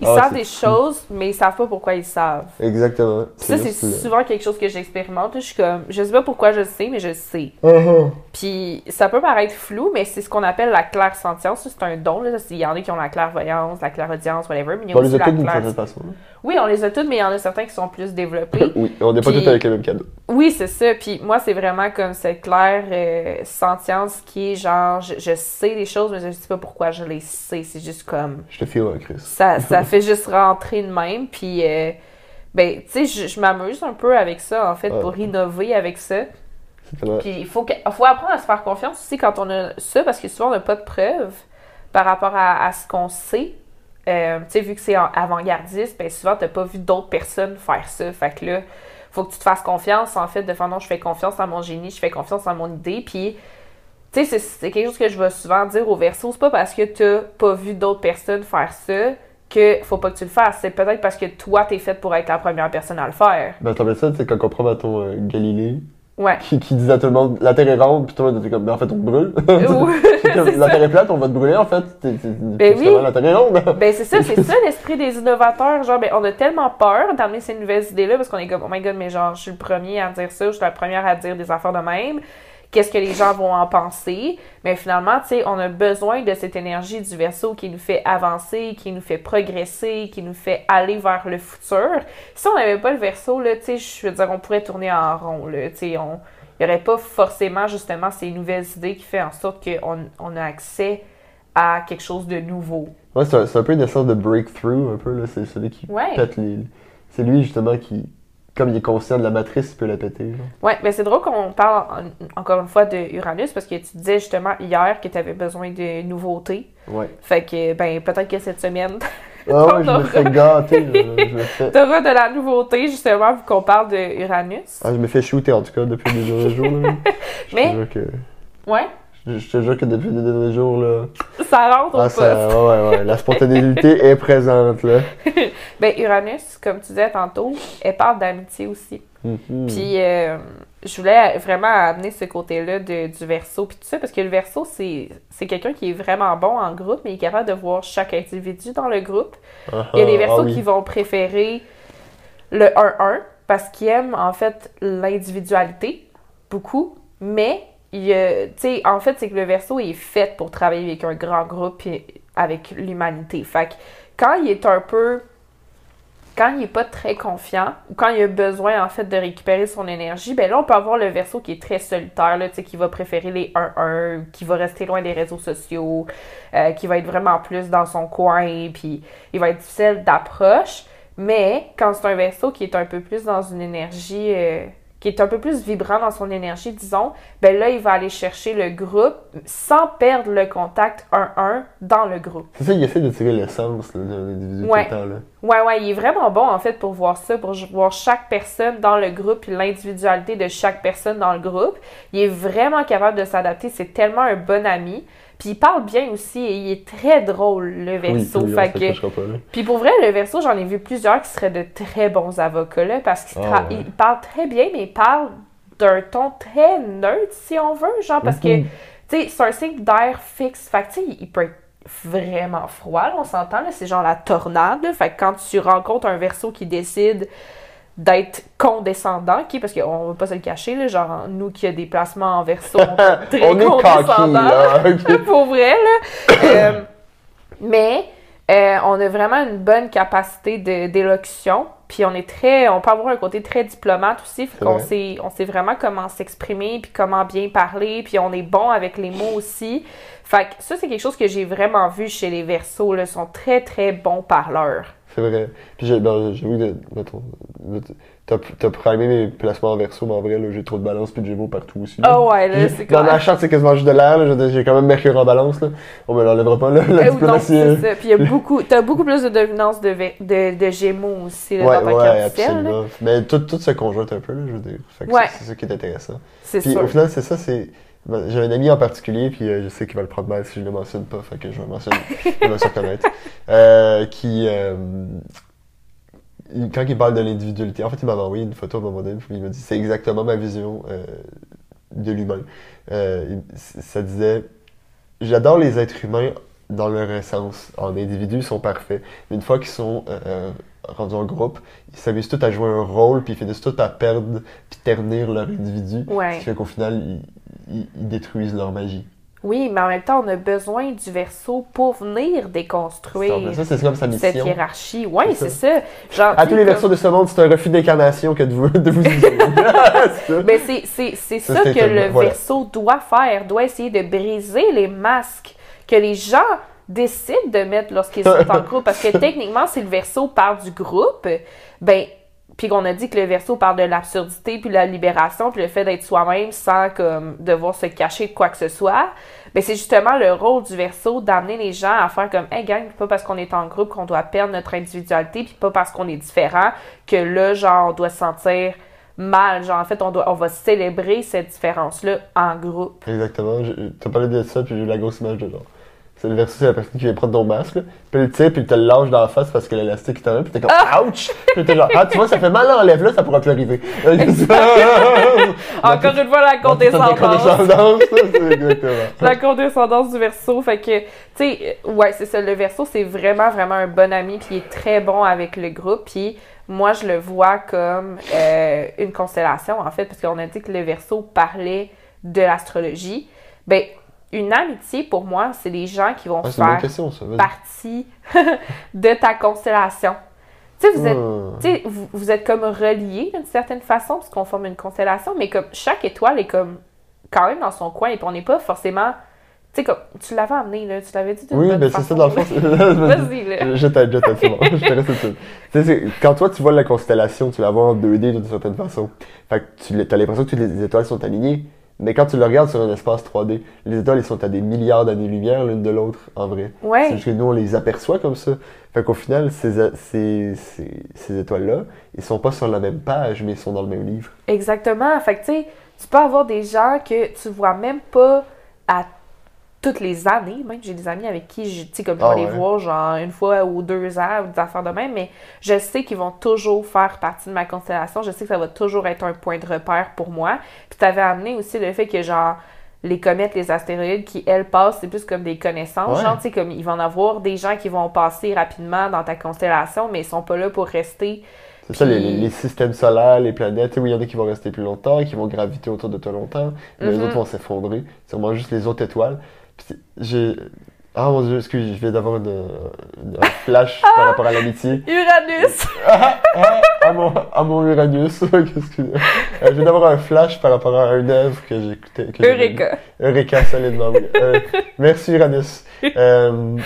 ils Ah, savent des fou. choses, mais ils savent pas pourquoi ils savent. Exactement. Ça, c'est le- souvent quelque chose que j'expérimente. Je suis comme, je sais pas pourquoi je sais, mais je sais. Uh-huh. Puis ça peut paraître flou, mais c'est ce qu'on appelle la clair-sentience. C'est un don. là. Il y en a qui ont la clairvoyance, la clairaudience, whatever. Mais il y a On les aussi la clair... façon. Oui, on les a toutes, mais il y en a certains qui sont plus développés. Oui, on n'est pas tous avec le même cadeau. Oui, c'est ça. Puis moi, c'est vraiment comme cette claire euh, sentience qui est genre, je, je sais les choses, mais je sais pas pourquoi je les sais. C'est juste comme, Je te file un Chris. ça, ça fait juste rentrer de même. Puis, euh, ben, tu sais, je, je m'amuse un peu avec ça, en fait, Ouais. pour innover avec ça. Puis il faut, que- faut apprendre à se faire confiance aussi quand on a ça, parce que souvent on n'a pas de preuves par rapport à, à ce qu'on sait. Euh, tu sais, vu que c'est avant-gardiste, ben souvent t'as pas vu d'autres personnes faire ça. Fait que là, faut que tu te fasses confiance, en fait, de faire non, je fais confiance à mon génie, je fais confiance à mon idée, puis tu sais, c'est- quelque chose que je vais souvent dire au verso, c'est pas parce que t'as pas vu d'autres personnes faire ça que faut pas que tu le fasses. C'est peut-être parce que toi, t'es faite pour être la première personne à le faire. Ben, t'en ça, c'est quand on prend, mettons, euh, Galilée, Ouais. qui, qui disait à tout le monde, la Terre est ronde, puis tout le monde était comme, ben, en fait, on te brûle. La. Terre est plate, on va te brûler, en fait. T'es- t'es- Ben oui. La Terre est ronde. Ben c'est ça, c'est ça l'esprit des innovateurs. Genre, ben on a tellement peur d'amener ces nouvelles idées-là parce qu'on est comme, oh my god, mais genre, je suis le premier à dire ça, je suis la première à dire des affaires de même. Qu'est-ce que les gens vont en penser? Mais finalement, tu sais, on a besoin de cette énergie du verso qui nous fait avancer, qui nous fait progresser, qui nous fait aller vers le futur. Si on n'avait pas le verso, là, tu sais, je veux dire, on pourrait tourner en rond, là, tu sais, on... Il n'y aurait pas forcément, justement, ces nouvelles idées qui fait en sorte qu'on on a accès à quelque chose de nouveau. Ouais, c'est un, peu une essence de breakthrough, un peu, là. C'est celui qui Ouais. pète les. C'est lui, justement, qui. Comme il est conscient de la matrice, il peut la péter. genre. Ouais, ben c'est drôle qu'on parle en- encore une fois de Uranus parce que tu disais justement hier que tu avais besoin de nouveautés. Ouais. Fait que, ben, peut-être que cette semaine, Ah ouais, je me fais gâter. Je me fais. t'auras de la nouveauté justement vu qu'on parle de Uranus. Ah, je me fais shooter, en tout cas, depuis derniers jours, là. Je te Mais- que. Ouais, Je, te jure que depuis les derniers jours, là. ça rentre au Ah, poste. ça. Ouais, ouais, ouais. La spontanéité est présente, là. Ben, Uranus, comme tu disais tantôt, elle parle d'amitié aussi. Mhm. Puis, euh, je voulais vraiment amener ce côté-là du verso, puis tout ça, parce que le verso, c'est quelqu'un qui est vraiment bon en groupe, mais il est capable de voir chaque individu dans le groupe. Ah, Il y a des versos ah oui. qui vont préférer le 1-1 parce qu'ils aiment en fait l'individualité beaucoup, mais il en fait, c'est que le verso est fait pour travailler avec un grand groupe et avec l'humanité. Fait que quand il est un peu. Quand il est pas très confiant ou quand il a besoin en fait de récupérer son énergie, ben là on peut avoir le verso qui est très solitaire, là, qui va préférer les 1-1, qui va rester loin des réseaux sociaux, euh, qui va être vraiment plus dans son coin, puis il va être difficile d'approche. Mais quand c'est un verso qui est un peu plus dans une énergie, euh, qui est un peu plus vibrant dans son énergie, disons, ben là, il va aller chercher le groupe sans perdre le contact 1-1 dans le groupe. C'est ça, il essaie de tirer l'essence là, d'un individu Ouais. tout le temps, là. Ouais, ouais, il est vraiment bon en fait pour voir ça, pour voir chaque personne dans le groupe et l'individualité de chaque personne dans le groupe. Il est vraiment capable de s'adapter, c'est tellement un bon ami. Puis il parle bien aussi et il est très drôle, le verso. Oui, fait que- pas. Puis pour vrai, le verso, j'en ai vu plusieurs qui seraient de très bons avocats, là, parce qu'ils Ah, ouais. parlent très bien, mais ils parlent d'un ton très neutre, si on veut, genre, parce que, Mhm. tu sais, c'est un signe d'air fixe, fait que, tu sais, il peut être vraiment froid, là, on s'entend, là, c'est genre la tornade, là, fait que quand tu rencontres un verso qui décide d'être condescendant, parce qu'on va pas se le cacher, là, genre, nous qui a des placements en verso, on est très On est coquille, condescendant là. pour vrai, là. Euh, mais euh, on a vraiment une bonne capacité d'élocution. Puis on est très, on peut avoir un côté très diplomate aussi, fait qu'on sait, on sait vraiment comment s'exprimer, puis comment bien parler, puis on est bon avec les mots aussi. Fait que ça, c'est quelque chose que j'ai vraiment vu chez les Verseaux, là, ils sont très très bons parleurs. C'est vrai. Puis j'ai- ben, j'avoue que, mettons, t'as primé mes placements en verso, mais en vrai, là, j'ai trop de balance puis de gémeaux partout aussi. Ah ouais, là, J'ai- c'est Dans ma charte, c'est quasiment juste de l'air, J'ai quand même Mercure en balance, là. On me l'enlèvera pas, là. La Euh, non, diplomatie. c'est euh, ça. Puis y a beaucoup, t'as beaucoup plus de dominance de, de, de Gémeaux aussi là, Ouais, dans ta ouais, là. Mais tout, tout se conjointe un peu, là, je veux dire. Fait que Ouais. c'est- c'est ça qui est intéressant. C'est Puis sûr. au final, c'est ça, c'est. Ben, J'ai un ami en particulier, puis euh, je sais qu'il va le prendre mal si je le mentionne pas, fait que je vais le mentionner. il va se reconnaître. Euh, qui. euh, quand il parle de l'individualité, en fait, il m'avait envoyé une photo à un moment donné, puis il m'a dit c'est exactement ma vision euh, de l'humain. Ça disait J'adore les êtres humains dans leur essence. En individu, ils sont parfaits. Mais une fois qu'ils sont rendus en groupe, ils s'amusent tous à jouer un rôle, puis ils finissent tous à perdre, puis ternir leur individu. Ce qui fait qu'au final, ils, ils- détruisent leur magie. Oui, mais en même temps, on a besoin du verso pour venir déconstruire Ça, c'est comme sa cette hiérarchie. Oui, C'est ça. Genre, À tous les comme- versos de ce monde, c'est un refus d'incarnation que de vous, de vous. Mais c'est, Ça, que le voilà. verso doit faire, doit essayer de briser les masques que les gens décident de mettre lorsqu'ils sont en groupe. Parce que techniquement, si le verso part du groupe, ben, puis qu'on a dit que le verso parle de l'absurdité, puis la libération, puis le fait d'être soi-même sans comme devoir se cacher de quoi que ce soit, ben c'est justement le rôle du verso d'amener les gens à faire comme Hey gang, pas parce qu'on est en groupe qu'on doit perdre notre individualité, puis pas parce qu'on est différent que là, genre, on doit se sentir mal. Genre, en fait, on, doit, on va célébrer cette différence-là en groupe. Exactement. T'as parlé de ça, puis j'ai eu la grosse image de genre. C'est le versus, c'est la personne qui vient prendre ton masque, là. Puis le tire, puis il te le lâche dans la face parce que l'élastique est en puis t'es comme ouch! Puis t'es genre, ah, tu vois, ça fait mal, enlève-là, ça pourra plus arriver. Encore une fois, la condescendance. condescendance, c'est exactement. la condescendance du verso. Fait que, tu sais, ouais, c'est ça. Le verso, c'est vraiment, vraiment un bon ami, puis il est très bon avec le groupe. Puis moi, je le vois comme euh, une constellation, en fait, parce qu'on a dit que le verso parlait de l'astrologie. Ben, une amitié, pour moi, c'est des gens qui vont Ah, faire question, ça. vas-y. partie de ta constellation. Tu sais, vous êtes Hmm. vous, vous êtes comme reliés d'une certaine façon, parce qu'on forme une constellation, mais comme chaque étoile est comme quand même dans son coin, et puis on n'est pas forcément. Tu sais, comme tu l'avais amené, là, tu l'avais dit d'une Oui, bonne ben c'est ça dans le fond. Vas-y, là. Je t'aide, je t'aide, c'est bon. Je te laisse tout. Tu sais, quand toi, tu vois la constellation, tu la vois en 2D d'une certaine façon. Fait que tu as l'impression que toutes les étoiles sont alignées. Mais quand tu le regardes sur un espace 3D, les étoiles, ils sont à des milliards d'années-lumière l'une de l'autre, en vrai. C'est Ouais, juste que nous, on les aperçoit comme ça. Fait qu'au final, ces, ces, ces étoiles-là, ils sont pas sur la même page, mais ils sont dans le même livre. exactement. Fait que, tu sais, tu peux avoir des gens que tu vois même pas à toutes les années. Même, j'ai des amis avec qui, je- tu sais, comme je Ah vais les voir, genre, une fois ou deux ans, ou des affaires de même, mais je sais qu'ils vont toujours faire partie de ma constellation. Je sais que ça va toujours être un point de repère pour moi. Puis, t'avais amené aussi le fait que, genre, les comètes, les astéroïdes qui, elles, passent, c'est plus comme des connaissances. Ouais. Genre, tu sais, comme il va en avoir des gens qui vont passer rapidement dans ta constellation, mais ils sont pas là pour rester. C'est ça, les, systèmes solaires, les planètes, oui, il y en a qui vont rester plus longtemps, qui vont graviter autour de toi longtemps, mais les Mhm. autres vont s'effondrer. C'est vraiment juste les autres étoiles. J'ai... Ah mon dieu, excuse, je viens d'avoir un flash par rapport à l'amitié. Uranus! Ah, ah, à, mon, à mon Uranus, qu'est-ce que... Euh, je viens d'avoir un flash par rapport à une œuvre que j'ai écouté. que j'ai lue. Eureka! Eureka, solidement, oui. Euh, merci Uranus. Euh,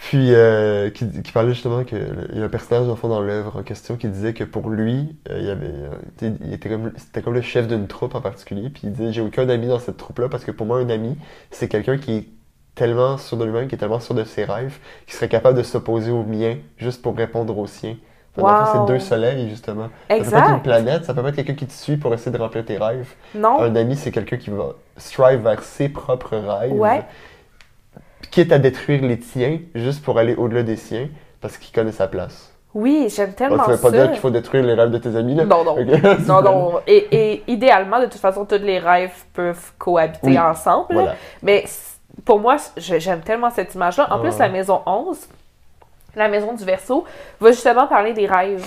puis, euh, qui, qui parlait justement que le- il y a un personnage, au fond, dans l'œuvre en question qui disait que pour lui, euh, il y avait, euh, il était comme, c'était comme le chef d'une troupe en particulier. Puis il disait, j'ai aucun ami dans cette troupe-là parce que pour moi, un ami, c'est quelqu'un qui est tellement sûr de lui-même, qui est tellement sûr de ses rêves, qui serait capable de s'opposer aux miens juste pour répondre aux siens. Wow. c'est deux soleils, justement. Ça peut être une Exact! planète, ça peut pas être quelqu'un qui te suit pour essayer de remplir tes rêves. Non? Un ami, c'est quelqu'un qui va strive vers ses propres rêves. Ouais. Quitte à détruire les tiens, juste pour aller au-delà des siens, parce qu'il connaît sa place. Oui, j'aime Bon, tellement ça veut pas dire qu'il faut détruire les rêves de tes amis, là? Non, non. Non, non. Et, et idéalement, de toute façon, tous les rêves peuvent cohabiter Oui. ensemble. là. Voilà. Mais pour moi, j'aime tellement cette image-là. En Ah plus, la maison 11, la maison du Verseau, va justement parler des rêves.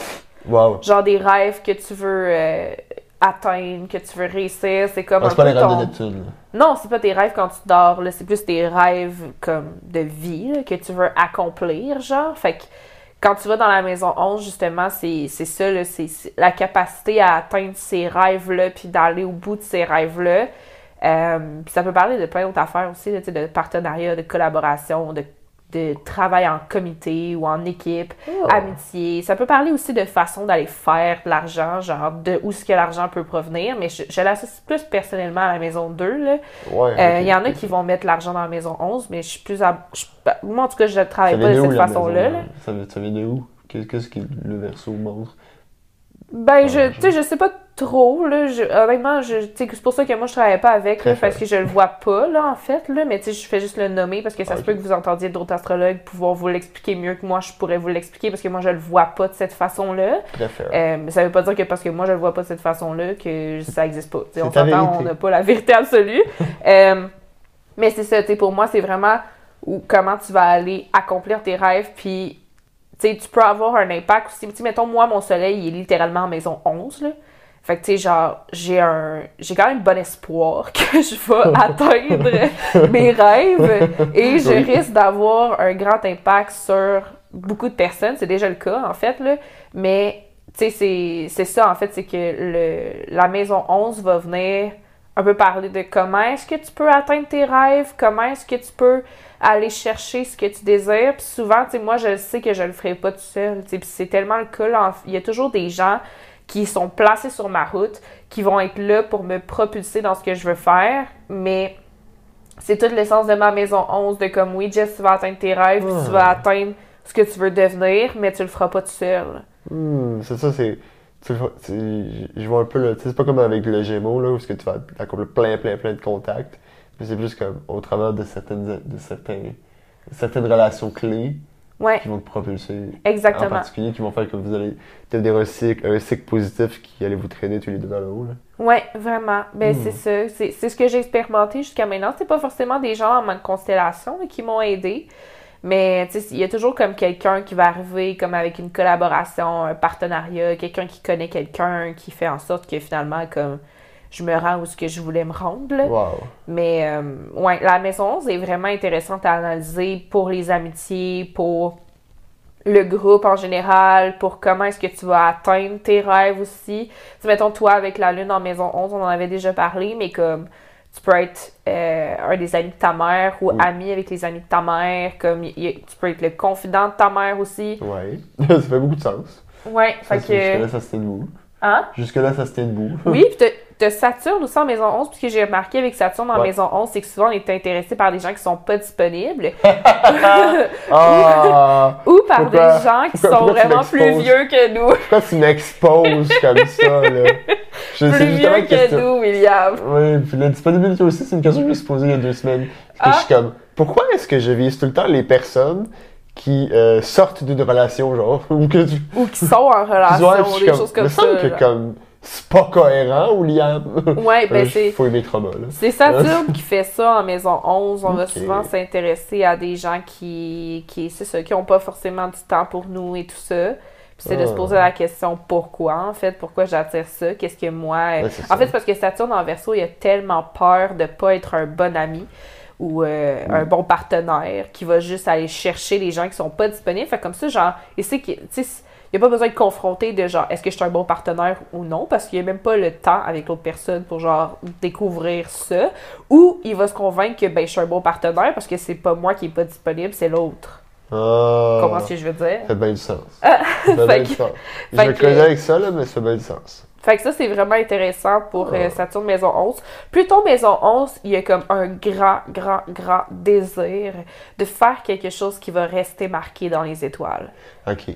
Wow. Genre des rêves que tu veux euh, atteindre, que tu veux réussir. C'est comme Ah, c'est pas les rêves ton- de Neptune. là. Non, c'est pas tes rêves quand tu dors, là. C'est plus tes rêves comme de vie là, que tu veux accomplir, genre. Fait que quand tu vas dans la maison 11, justement, c'est c'est ça, là. C'est la capacité à atteindre ces rêves-là, puis d'aller au bout de ces rêves-là. Euh, puis ça peut parler de plein d'autres affaires aussi, là, de partenariat, de collaboration, de, de travail en comité ou en équipe, Oh. amitié. Ça peut parler aussi de façon d'aller faire de l'argent, genre de où est-ce que l'argent peut provenir, mais je, je l'associe plus personnellement à la maison 2, là. Ouais. Euh. Il y en a qui vont mettre l'argent dans la maison 11, mais je suis plus à... je- bah, moi, en tout cas, je ne travaille pas de cette façon-là. là. Ça vient, ça vient de où? Qu'est- Qu'est-ce que le verso montre? Ben, je, Ouais, tu sais, je sais pas trop, là. Je, honnêtement, je, c'est pour ça que moi, je travaille pas avec, là, parce que je le vois pas, là, en fait, là. Mais, tu sais, je fais juste le nommer parce que ça se peut que vous entendiez d'autres astrologues pouvoir vous l'expliquer mieux que moi, je pourrais vous l'expliquer parce que moi, je le vois pas de cette façon-là. Euh, mais ça veut pas dire que parce que moi, je le vois pas de cette façon-là, que ça existe pas. On s'entend, n'a pas la vérité absolue. Euh, mais c'est ça, tu sais, pour moi, c'est vraiment où, comment tu vas aller accomplir tes rêves, puis tu sais, tu peux avoir un impact aussi. Tu mettons, moi, mon soleil, il est littéralement en maison 11, là. Fait que, tu sais, genre, j'ai un... J'ai quand même bon espoir que je vais atteindre mes rêves et je Oui. risque d'avoir un grand impact sur beaucoup de personnes. C'est déjà le cas, en fait, là. Mais, tu sais, c'est- ça, en fait, c'est que le, la maison 11 va venir un peu parler de comment est-ce que tu peux atteindre tes rêves, comment est-ce que tu peux aller chercher ce que tu désires. Puis souvent, tu sais, moi, je sais que je le ferai pas tout seul. tu sais, Puis c'est tellement le cas. là, Il y a toujours des gens qui sont placés sur ma route, qui vont être là pour me propulser dans ce que je veux faire. Mais c'est toute l'essence de ma maison 11 de comme, oui, Jess, tu vas atteindre tes rêves, puis tu vas Ah. atteindre ce que tu veux devenir, mais tu le feras pas tout seul. Hmm, c'est ça, c'est. je vois un peu le. C'est pas comme avec le Gémeaux, là, où que tu vas accomplir plein, plein, plein de contacts. Mais c'est plus comme au travers de certaines, de certains, de certaines relations clés Ouais, qui vont te propulser. En exactement. particulier, qui vont faire que vous allez devenir un cycle, un cycle positif qui allait vous traîner tous les deux vers le haut. Là. Ouais, vraiment. Ben, Hmm. c'est ça. C'est ce que j'ai expérimenté jusqu'à maintenant. C'est pas forcément des gens en mode constellation là, qui m'ont aidé. Mais, tu sais, il y a toujours comme quelqu'un qui va arriver comme avec une collaboration, un partenariat, quelqu'un qui connaît quelqu'un, qui fait en sorte que finalement, comme, je me rends où ce que je voulais me rendre, là. Wow. Mais, euh, ouais, la maison 11 est vraiment intéressante à analyser pour les amitiés, pour le groupe en général, pour comment est-ce que tu vas atteindre tes rêves aussi. Tu mettons, toi, avec la lune en maison 11, on en avait déjà parlé, mais comme tu peux être euh, un des amis de ta mère ou Oui. ami avec les amis de ta mère, comme y- y- tu peux être le confident de ta mère aussi. Ouais. ça fait beaucoup de sens. Ouais, Ça, fait c'est- Jusque-là, que... ça se tient debout. Hein? Jusque-là, ça se tient debout. Oui, puis t'as Saturne aussi en maison 11, puis ce que j'ai remarqué avec Saturne en Ouais. maison 11, c'est que souvent on est intéressé par des gens qui sont pas disponibles Ah! ou par Pourquoi- des gens qui pourquoi- sont pourquoi vraiment plus vieux que nous. Pourquoi tu m'exposes comme ça, là? Je Plus vieux que nous, William. Oui, puis la disponibilité aussi, c'est une question que je me suis posée il y a deux semaines. Ah. je suis comme, pourquoi est-ce que je vise tout le temps les personnes qui euh, sortent d'une relation, genre, ou que tu... Ou qui sont en relation, suis des comme, choses comme me ça. semble que comme, c'est pas cohérent, William. Ouais, ben Euh, c'est... Faut aimer là. C'est Saturne qui fait ça en maison 11. On va souvent s'intéresser à des gens qui, qui c'est ça, qui ont pas forcément du temps pour nous et tout ça. Puis c'est de se Ah. poser la question pourquoi, en fait, pourquoi j'attire ça, qu'est-ce que moi... euh, Ouais, en fait, c'est parce que Saturne en verso, il a tellement peur de pas être un bon ami ou euh, Mm. un bon partenaire qui va juste aller chercher les gens qui sont pas disponibles. Fait comme ça, genre, et c'est que, tu sais, il n'y a pas besoin de confronter de genre, est-ce que je suis un bon partenaire ou non, parce qu'il n'y a même pas le temps avec l'autre personne pour genre découvrir ça. Ou il va se convaincre que ben, je suis un bon partenaire parce que c'est pas moi qui est pas disponible, c'est l'autre. Ah. Comprends ce que je veux dire? Ça fait bien du sens. Ça fait bien du sens. Je vais creuser avec ça, là, mais ça fait bien du sens. Fait que ça, c'est vraiment intéressant pour euh, Ah. Saturne Maison 11. Pluton Maison 11, il y a comme un grand, grand, grand désir de faire quelque chose qui va rester marqué dans les étoiles. Ok.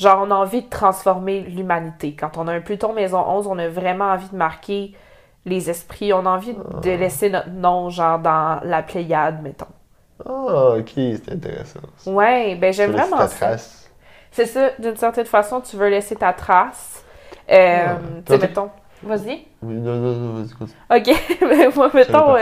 Genre, on a envie de transformer l'humanité. Quand on a un Pluton Maison 11, on a vraiment envie de marquer les esprits. On a envie de laisser notre nom, genre, dans la Pléiade, mettons. Ah, ok, c'est intéressant. Ouais, ben j'aime vraiment ta ça. trace. C'est ça, d'une certaine façon, tu veux laisser ta trace. Euh, Ah. tu mettons. Vas-y. Oui, non, non, non, vas-y, continue. Ok, ben moi, mettons, euh,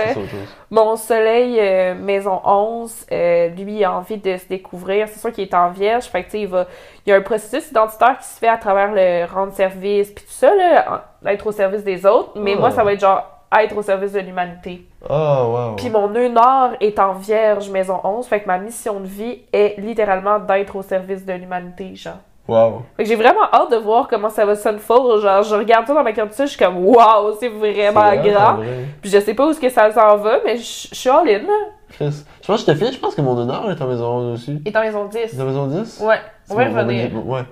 mon soleil euh, maison 11, euh, lui, il a envie de se découvrir. C'est sûr qu'il est en vierge, fait que, tu sais, il va... Il y a un processus identitaire qui se fait à travers le rendre service, puis tout ça, là, être au service des autres. Mais moi, ça va être genre être au service de l'humanité. Ah, wow. Puis mon nœud nord est en vierge maison 11, fait que ma mission de vie est littéralement d'être au service de l'humanité, genre. Wow. Fait que j'ai vraiment hâte de voir comment ça va s'unfold. Genre, je regarde ça dans ma carte, je suis comme, waouh, c'est vraiment grand. vrai. Puis je sais pas où est-ce que ça s'en va, mais je suis all in, là. Chris. Je pense que je te file, je pense que mon honneur est en maison 11 aussi. Il est en maison 10. Il est en maison 10? Ouais, on va revenir. Ouais.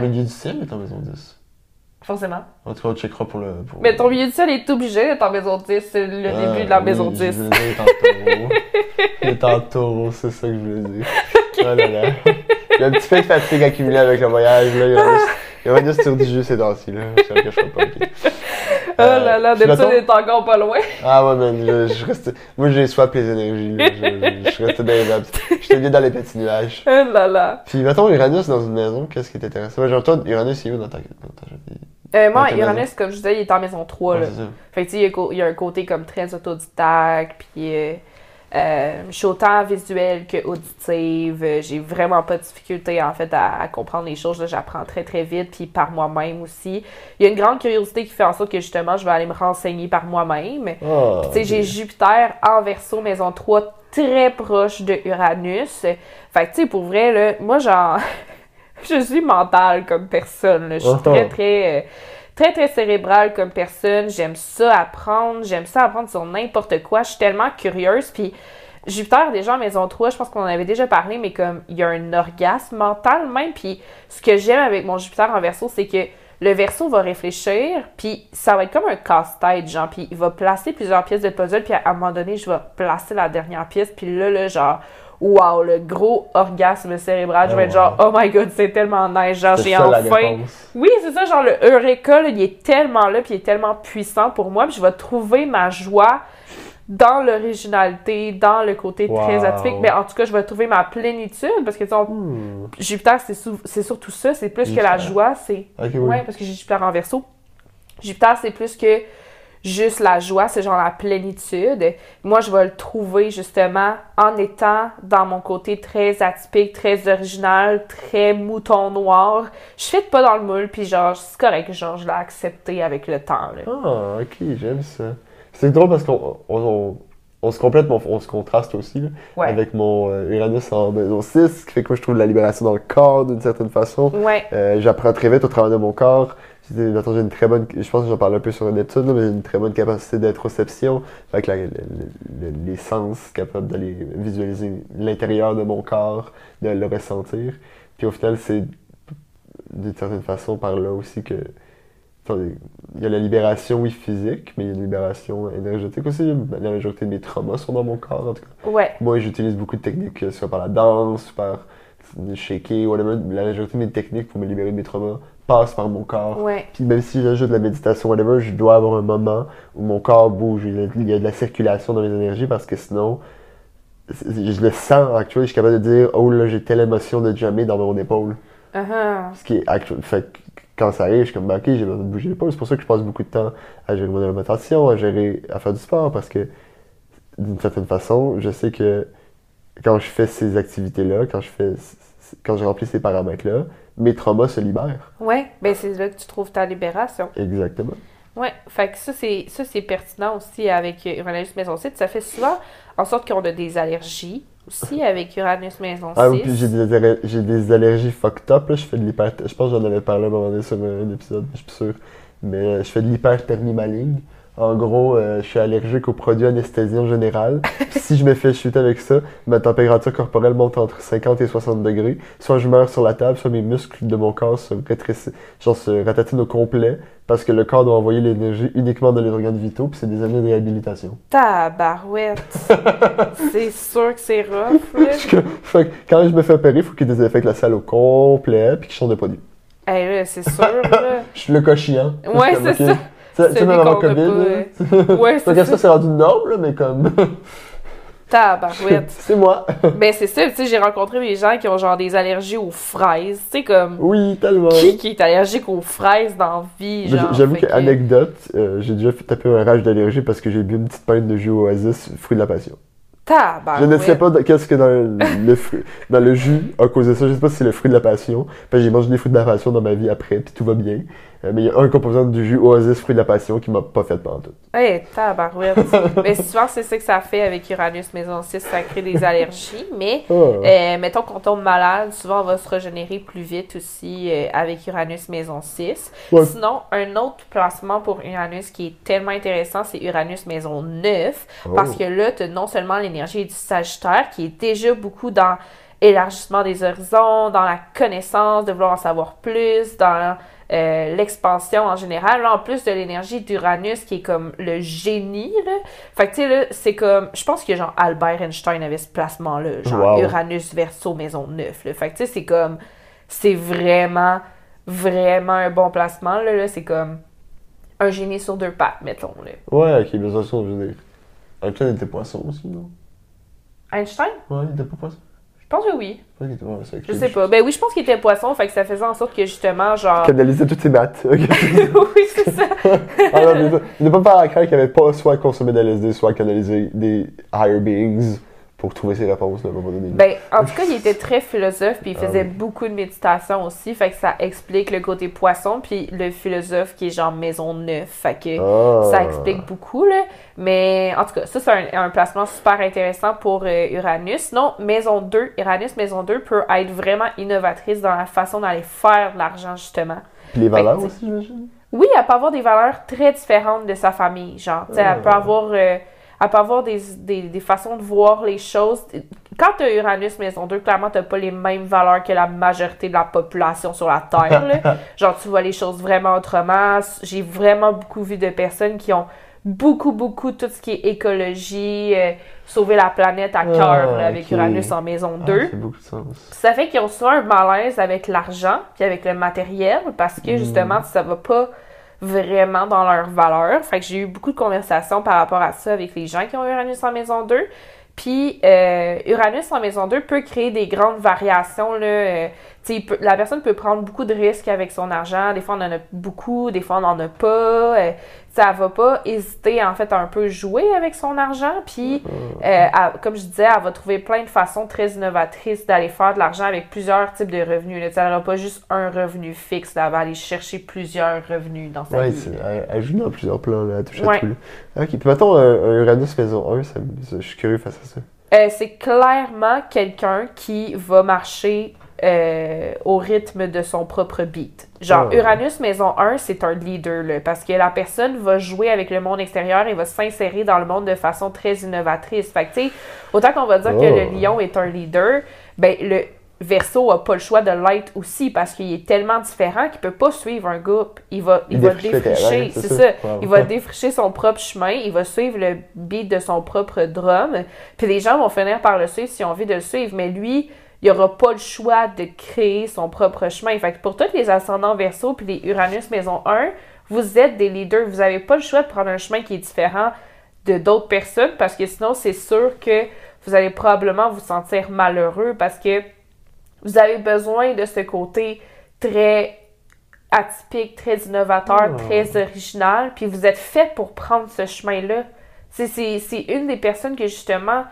Le milieu du ciel est en maison 10. Forcément. En tout cas, on checkera pour le. Pour... Mais ton milieu de ciel est obligé d'être en maison 10. C'est le Ah, début de la oui, maison je 10. voulais dire, Il est en taureau. il est en taureau, c'est ça que je voulais dire. Oh là là. Il y a un petit peu de fatigue accumulée avec le voyage. Là. Il y a juste, il y a juste sur du jus ces temps-ci. Là. Je pas. ok. Oh là là, puis Neptune est encore pas loin. Ah ouais, man, je, je reste... Moi, j'ai swap les énergies. Là. Je, je reste dans les vapes. J'étais bien dans les petits nuages. Oh là là. Puis, mettons, Uranus dans une maison, qu'est-ce qui est intéressant? Ouais, genre, toi, Uranus, il est où dans ta... Dans ta... Euh, moi, Uranus, comme je disais, il est en maison 3. Ouais, là. c'est ça. Fait que, tu sais, il y a co- il y, a un côté comme très autodidacte, puis euh, euh, je suis autant visuelle que auditive. Euh, J'ai vraiment pas de difficulté, en fait, à, à comprendre les choses. J'apprends très, très vite, puis par moi-même aussi. Il y a une grande curiosité qui fait en sorte que, justement, je vais aller me renseigner par moi-même. Ah, Tu sais, j'ai Jupiter en verso, maison 3, très proche de Uranus. Fait que, tu sais, pour vrai, là, moi, genre, je suis mentale comme personne. là. Je suis Oh. très, très, euh, très, très cérébrale comme personne. J'aime ça apprendre. J'aime ça apprendre sur n'importe quoi. Je suis tellement curieuse. Puis, Jupiter, déjà en maison 3, je pense qu'on en avait déjà parlé, mais comme il y a un orgasme mental même. Puis, ce que j'aime avec mon Jupiter en verso, c'est que le verso va réfléchir, puis ça va être comme un casse-tête, genre, puis il va placer plusieurs pièces de puzzle, puis à un moment donné, je vais placer la dernière pièce, puis là, là, genre, wow, le gros orgasme cérébral. Je vais être genre, oh my god, c'est tellement nice. Genre, j'ai enfin. Oui, c'est ça, genre le Eureka, là, il est tellement là, puis il est tellement puissant pour moi, puis je vais trouver ma joie dans l'originalité, dans le côté très atypique, mais en tout cas, je vais trouver ma plénitude, parce que, tu Hmm. Jupiter, c'est surtout ça, c'est plus que la joie, c'est... Oui. Ouais, parce que j'ai Jupiter en verso. Jupiter, c'est plus que juste la joie, c'est genre la plénitude. Moi, je vais le trouver justement en étant dans mon côté très atypique, très original, très mouton noir. Je fais pas dans le moule, puis genre, c'est correct, genre, je l'ai accepté avec le temps, là. Ah, ok, j'aime ça. C'est drôle parce qu'on on, on- on se complète, mais on, se contraste aussi là, Ouais. avec mon euh, Uranus en maison 6, ce qui fait que moi je trouve de la libération dans le corps d'une certaine façon. Ouais. Euh, J'apprends très vite au travers de mon corps. J'ai une très bonne, je pense que j'en parle un peu sur Neptune, là, mais j'ai une très bonne capacité d'introspection. Fait que la- le- le- le- les sens capables d'aller visualiser l'intérieur de mon corps, de le ressentir. Puis au final, c'est d'une certaine façon par là aussi que il y a la libération, oui, physique, mais il y a une libération énergétique aussi. La majorité de mes traumas sont dans mon corps, en tout cas. Ouais. Moi, j'utilise beaucoup de techniques, que ce soit par la danse, par le shaker, whatever. La majorité de mes techniques pour me libérer de mes traumas passent par mon corps. Ouais. Puis même si j'ajoute de la méditation, whatever, je dois avoir un moment où mon corps bouge, il y a- de la circulation dans mes énergies parce que sinon, je le sens actuellement, je suis capable de dire, oh là, j'ai telle émotion de jamais dans mon épaule. Uh-huh. Ce qui est actuel. Fait quand ça arrive, je suis comme, ben, ok, j'ai besoin de bouger l'épaule. C'est pour ça que je passe beaucoup de temps à gérer mon alimentation, à gérer, à faire du sport parce que d'une certaine façon, je sais que quand je fais ces activités-là, quand je fais, quand je remplis ces paramètres-là, mes traumas se libèrent. Ouais. Ben, c'est là que tu trouves ta libération. Exactement. Ouais, fait que ça c'est ça c'est pertinent aussi avec Uranus Maison 6. Ça fait souvent en sorte qu'on a des allergies aussi avec Uranus Maison 6. Ah oui, puis j'ai des, j'ai des allergies fucked up, là. Je fais de l'hyper... Je pense que j'en avais parlé à un moment donné sur un épisode, je suis sûr. Mais euh, je fais de l'hyperthermie maligne. En gros, euh, je suis allergique aux produits anesthésiants général. Puis si je me fais chuter avec ça, ma température corporelle monte entre 50 et 60 degrés. Soit je meurs sur la table, soit mes muscles de mon corps se rétrécissent, genre se ratatinent au complet, parce que le corps doit envoyer l'énergie uniquement dans les organes vitaux, puis c'est des années de réhabilitation. Tabarouette. c'est sûr que c'est rough, là. fait quand je me fais opérer, il faut qu'il désinfecte la salle au complet, puis qu'il change de produit. Hey, là, c'est sûr, là. Je suis le cochillant. Ouais, c'est ça. Tu sais, même avant COVID, pas. Ouais, c'est ça. ça, c'est rendu norme, là, mais comme. Tabarouette. c'est moi. ben, c'est ça, tu sais, j'ai rencontré des gens qui ont genre des allergies aux fraises. Tu sais, comme. Oui, tellement. Qui qui est allergique aux fraises dans la vie, Mais. J'avoue fait que, anecdote, euh, j'ai déjà fait taper un rage d'allergie parce que j'ai bu une petite pinte de jus Oasis, fruit de la passion. Tabarouette. Je ne sais pas qu'est-ce que dans le, le fruit, dans le jus a causé ça. Je sais pas si c'est le fruit de la passion. J'ai mangé des fruits de la passion dans ma vie après, puis tout va bien. Euh, mais il y a un composant du jus Oasis fruit de la passion qui m'a pas fait tout. Hey, tabarouette. mais souvent, c'est ça que ça fait avec Uranus Maison 6, ça crée des allergies. Mais, Ah. euh, mettons qu'on tombe malade, souvent, on va se régénérer plus vite aussi euh, avec Uranus Maison 6. Ouais. Sinon, un autre placement pour Uranus qui est tellement intéressant, c'est Uranus Maison 9. Oh. Parce que là, tu as non seulement l'énergie du Sagittaire, qui est déjà beaucoup dans élargissement des horizons, dans la connaissance, de vouloir en savoir plus, dans euh, l'expansion en général. Là, en plus de l'énergie d'Uranus qui est comme le génie, là. Fait que, tu sais, là, c'est comme... Je pense que, genre, Albert Einstein avait ce placement-là. Genre, Wow. Uranus verso maison 9, là. Fait que, tu sais, c'est comme... C'est vraiment, vraiment un bon placement, là. là. C'est comme un génie sur deux pattes, mettons, là. Ouais, ok, mais façon, je veux dire. Einstein était poisson aussi, non? Einstein? Ouais, il était pas poisson. Je pense que oui. Je sais pas. Ben oui, je pense qu'il était poisson, fait que ça faisait en sorte que justement, genre. Canaliser toutes ses maths. ok. oui, c'est ça. ah non, mais il ne pas faire à craindre qu'il avait pas soit consommé de LSD, soit canalisé des higher beings pour trouver ses réponses à un moment donné. Ben, en tout cas, il était très philosophe, puis il Ah faisait oui. beaucoup de méditation aussi, fait que ça explique le côté poisson, puis le philosophe qui est genre maison neuf, fait que Ah. ça explique beaucoup, là. Mais en tout cas, ça, c'est un, un placement super intéressant pour euh, Uranus. Non, maison 2, Uranus maison 2 peut être vraiment innovatrice dans la façon d'aller faire de l'argent, justement. Puis les valeurs Fait que, aussi, j'imagine? Oui, elle peut avoir des valeurs très différentes de sa famille. Genre, tu sais, elle peut Ah. avoir, euh, elle peut avoir des, des, des façons de voir les choses. Quand tu as Uranus Maison 2, clairement, tu pas les mêmes valeurs que la majorité de la population sur la Terre. là. Genre, tu vois les choses vraiment autrement. J'ai vraiment beaucoup vu de personnes qui ont beaucoup, beaucoup tout ce qui est écologie, euh, sauver la planète à Ah, cœur avec. Uranus en maison Ah, 2. ça fait beaucoup de sens. Ça fait qu'ils ont souvent un malaise avec l'argent puis avec le matériel parce que justement, ça va pas vraiment dans leur valeur. Fait que j'ai eu beaucoup de conversations par rapport à ça avec les gens qui ont Uranus en maison 2. Puis euh, Uranus en maison 2 peut créer des grandes variations. Là, euh, la personne peut prendre beaucoup de risques avec son argent. Des fois, on en a beaucoup, des fois, on n'en a pas. Euh, ça va pas hésiter, en fait, à un peu jouer avec son argent. Puis, euh, elle- comme je disais, elle va trouver plein de façons très innovatrices d'aller faire de l'argent avec plusieurs types de revenus. Là. Elle n'aura pas juste un revenu fixe. Là. Elle va aller chercher plusieurs revenus dans sa Ouais, vie. elle, elle joue dans plusieurs plans, là, elle touche Ouais. à tout. Là. Ok, puis mettons un, un Uranus maison 1, ça, me- ça- je suis curieux face à ça. Euh, c'est clairement quelqu'un qui va marcher euh, au rythme de son propre beat. Genre, Ah. Uranus Maison 1, c'est un leader, là, parce que la personne va jouer avec le monde extérieur et va s'insérer dans le monde de façon très innovatrice. Fait que, tu sais, autant qu'on va dire que Oh. le lion est un leader, ben, le Verseau a pas le choix de l'être aussi, parce qu'il est tellement différent qu'il peut pas suivre un groupe. Il va, il Il va défricher, c'est ça. ça. Wow. Il va défricher son propre chemin, il va suivre le beat de son propre drum, puis les gens vont finir par le suivre s'ils ont envie de le suivre, mais lui, il aura pas le choix de créer son propre chemin. Fait que pour tous les ascendants Verseau puis les Uranus maison 1, vous êtes des leaders, vous avez pas le choix de prendre un chemin qui est différent de d'autres personnes parce que sinon c'est sûr que vous allez probablement vous sentir malheureux parce que vous avez besoin de ce côté très atypique, très innovateur, Oh. très original, puis vous êtes fait pour prendre ce chemin-là. C'est une des personnes que justement,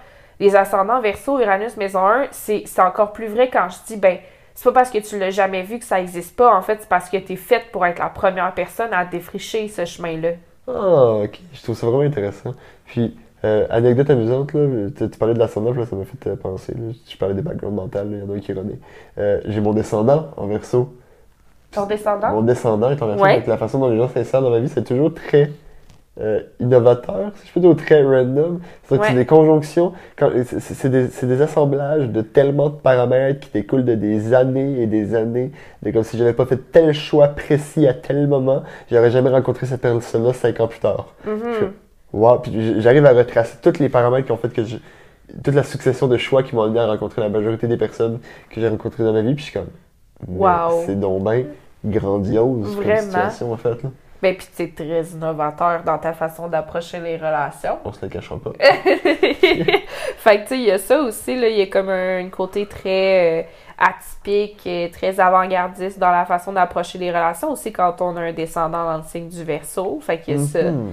les ascendants Verseau, Uranus, Maison 1, c'est encore plus vrai quand je dis, ben, c'est pas parce que tu l'as jamais vu que ça existe pas, en fait, c'est parce que t'es faite pour être la première personne à défricher ce chemin-là. Ah, ok, je trouve ça vraiment intéressant. Puis, euh, anecdote amusante, là, tu, tu parlais de l'ascendant, là, ça m'a fait euh, penser. Là, je parlais des backgrounds mentales, il y en a un qui est rené. Euh, J'ai mon descendant en verso. Ton descendant? Mon descendant est en verso, Ouais. donc la façon dont les gens s'insèrent dans ma vie, c'est toujours très euh, innovateur, si je peux dire, ou très random. C'est-à-dire que c'est Ouais. des conjonctions, c'est des, assemblages de tellement de paramètres qui découlent de des années et des années. De comme si j'avais pas fait tel choix précis à tel moment, j'aurais jamais rencontré cette personne-là cinq ans plus tard. Mhm. Wow, puis j'arrive à retracer tous les paramètres qui ont fait que je. toute la succession de choix qui m'ont amené à rencontrer la majorité des personnes que j'ai rencontrées dans ma vie, puis je suis comme. Wow. C'est donc bien grandiose comme Vraiment. situation, en fait. Là. Ben, puis c'est très innovateur dans ta façon d'approcher les relations. On se le cachera pas. fait que, tu sais, il y a ça aussi, là, il y a comme un, côté très euh, atypique, et très avant-gardiste dans la façon d'approcher les relations, aussi quand on a un descendant dans le signe du Verseau. Fait qu'il y a ça. Mhm.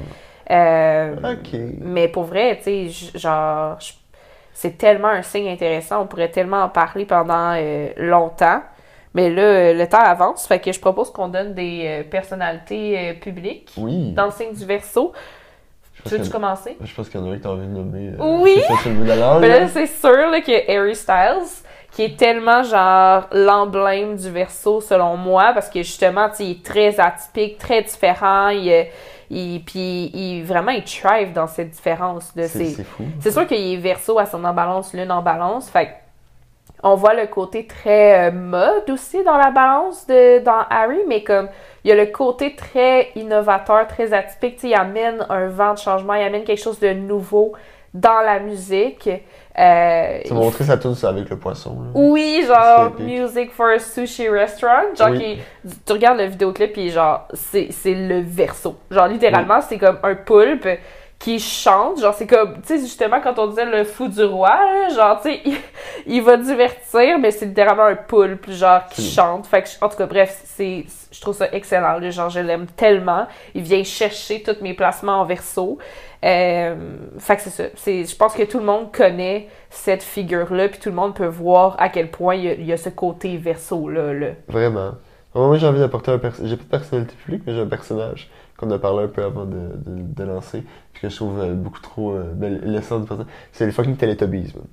Euh, Ok. Mais pour vrai, tu sais, genre, c'est tellement un signe intéressant, on pourrait tellement en parler pendant euh, longtemps. Mais là, le temps avance, fait que je propose qu'on donne des euh, personnalités euh, publiques Oui. dans le signe du. Je Tu veux-tu commencer? je pense qu'il y en a un que t'as envie de nommer. euh, Oui. C'est là, c'est sûr là, que Harry Styles, qui est tellement genre l'emblème du verso selon moi, parce que justement, il est très atypique, très différent, il, euh, il, puis il, vraiment, il thrive dans cette différence. C'est fou. C'est sûr qu'il est verso à son en balance, lune en balance, fait on voit le côté très euh, mode aussi dans la balance de dans Harry, mais comme il y a le côté très innovateur, très atypique, tu sais, il amène un vent de changement, il amène quelque chose de nouveau dans la musique. Euh, Tu m'as montré sa tune avec le poisson. là. oui, genre. Music for a Sushi Restaurant. Genre, Oui. qui- tu regardes le vidéoclip, puis genre, c'est c'est le verso. Genre, littéralement, c'est comme un poulpe qui chante. Genre, c'est comme, tu sais, justement, quand on disait le fou du roi, là, genre, tu sais, il, il va divertir, mais c'est littéralement un poulpe, genre, qui C'est- chante. Fait que, en tout cas, bref, c'est, je trouve ça excellent, là. Genre, je l'aime tellement. Il vient chercher tous mes placements en verso. Euh, fait que c'est ça. C'est, je pense que tout le monde connaît cette figure-là, puis tout le monde peut voir à quel point il y a, il y a ce côté verso-là. Là. Vraiment. Moi, j'ai envie d'apporter un personnage. J'ai pas de personnalité publique, mais j'ai un personnage qu'on a parlé un peu avant de, de, de lancer, puis que je trouve euh, beaucoup trop. Euh, ben, l'essence du personnage. C'est les fucking Teletubbies, man.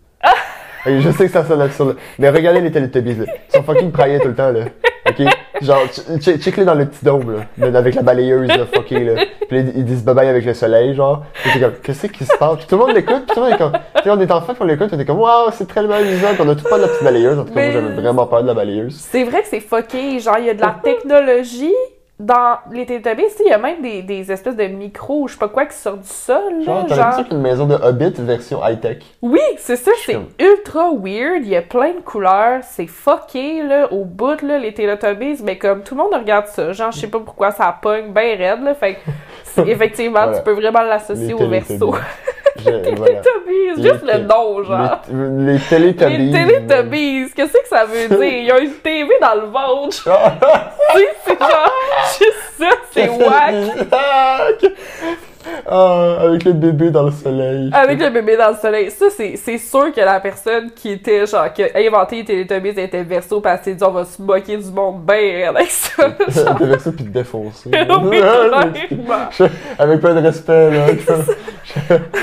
Ok, je sais que ça sonne absurde, mais regardez les Teletubbies, là. Ils sont fucking praillés tout le temps, là. Ok? Genre, ch- ch- check-les dans le petit dôme, là. Avec la balayeuse, là, fucké, là. Puis ils disent bye bye avec le soleil, genre. Puis c'est comme, qu'est-ce qui se passe? Puis tout le monde l'écoute, puis tout le monde est comme, tu sais, on est enfant, puis on l'écoute, on est comme, waouh, c'est tellement amusant, puis on a tout peur de la petite balayeuse. En tout cas, moi, Mais- j'avais vraiment peur de la balayeuse. C'est vrai que c'est fucké. Genre, il y a de la technologie, dans les Teletubbies, il y a même des, des espèces de micros ou je sais pas quoi qui sortent du sol. Genre, genre... l'impression qu'une maison de Hobbit version high-tech? Oui, c'est ça, c'est comme- ultra weird. Il y a plein de couleurs. C'est fucké, là, au bout, là, les Teletubbies. Mais comme tout le monde regarde ça, genre, je sais pas pourquoi ça pogne ben raide, là. Fait effectivement, Voilà. tu peux vraiment l'associer au verso. Je- voilà. Teletubbies, Les juste le nom, genre. Les, les Teletubbies. Les Teletubbies, qu'est-ce que ça veut dire? Il y a une TV dans le ventre. C'est genre, juste ça, c'est whack. Ah, avec le bébé dans le soleil. Avec le bébé dans le soleil. Ça, c'est sûr que la personne qui était, genre, qui a inventé les Teletubbies était verso parce qu'elle s'est dit, on va se moquer du monde ben avec ça. T'as vers ça puis te défoncer. Oui, avec plein de respect, là.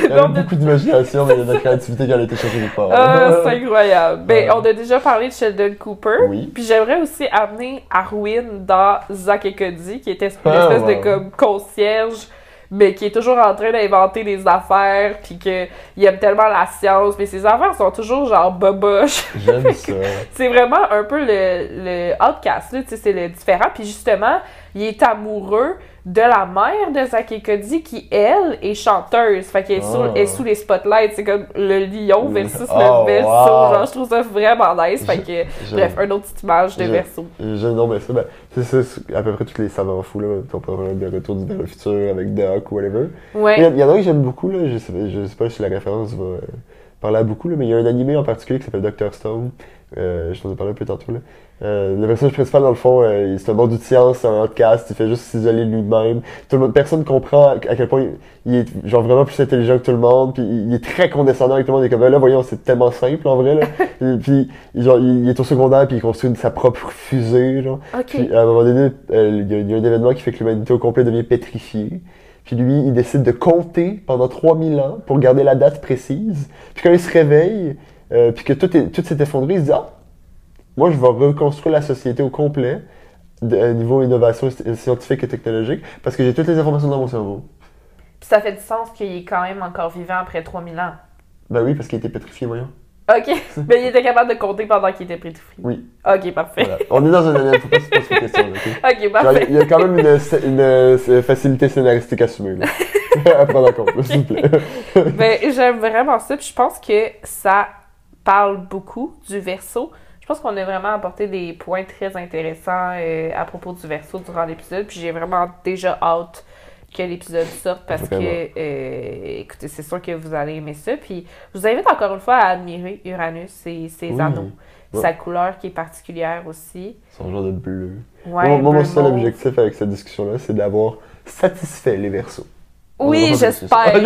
Non, Avec mais- beaucoup d'imagination, mais il y a de la créativité qui a été cherchée quelque part. Ah, c'est incroyable. Ben, on a déjà parlé de Sheldon Cooper. Oui. Puis j'aimerais aussi amener Arwin dans Zack et Cody, qui était une Ah, espèce ouais. de comme concierge, mais qui est toujours en train d'inventer des affaires, puis que il aime tellement la science, mais ses affaires sont toujours genre boboches. J'aime ça. c'est vraiment un peu le, le outcast, là, tu sais, c'est le différent. Puis justement, il est amoureux de la mère de Zack et Cody, qui, elle, est chanteuse. Fait qu'elle est, sous, Ah. est sous les spotlights. C'est comme le lion versus Oh, le verso. wow. Genre, je trouve ça vraiment nice. Fait que, bref, une autre petite image de Je- verso. Non mais ça, ben, c'est à peu près tous les savants fous, là. On peut parler de Retour du le futur avec Doc ou whatever. Ouais. Il y, en- il y en a un que j'aime beaucoup, là. Je sais, je sais pas si la référence va parler à beaucoup, là, mais il y a un animé en particulier qui s'appelle Dr. Stone. Euh, je t'en ai parlé un peu tantôt, là. Euh, le personnage principal, dans le fond, euh, c'est un bon de science, c'est un outcast, il fait juste s'isoler lui-même. Tout le monde, personne comprend à, quel point il, il est genre vraiment plus intelligent que tout le monde, puis il, il est très condescendant avec tout le monde. Il est comme, là, voyons, c'est tellement simple en vrai, là. Et puis, il- genre, il, il est au secondaire, puis il construit sa propre fusée, genre. Puis à un moment donné, euh, il y, a- il y a un événement qui fait que l'humanité au complet devient pétrifiée. Puis lui, il décide de compter pendant 3000 ans pour garder la date précise. Puis quand il se réveille, euh, puis que tout, est, tout s'est effondré, il se dit Ah, moi je vais reconstruire la société au complet, de, à niveau innovation sci- scientifique et technologique, parce que j'ai toutes les informations dans mon cerveau. Puis ça fait du sens qu'il est quand même encore vivant après 3000 ans. Ben oui, parce qu'il était pétrifié, voyons. Ok. Mais il était capable de compter pendant qu'il était pétrifié. Oui. Ok, parfait. Voilà. On est dans un anime, faut pas se poser de questions. ok? Ok, Genre, parfait. il y a quand même une, une, euh, facilité scénaristique assumée, là. à prendre en compte, s'il vous plaît. Ben, j'aime vraiment ça. Puis je pense que ça parle beaucoup du verso. Je pense qu'on a vraiment apporté des points très intéressants euh, à propos du verso durant l'épisode. Puis j'ai vraiment déjà hâte que l'épisode sorte parce Vraiment. que, euh, écoutez, c'est sûr que vous allez aimer ça. Puis je vous invite encore une fois à admirer Uranus et ses Oui. anneaux. Ouais. Sa couleur qui est particulière aussi. Son genre de bleu. Ouais, moi, moi, mon seul objectif avec cette discussion-là, c'est d'avoir satisfait les versos. Oui, j'espère. On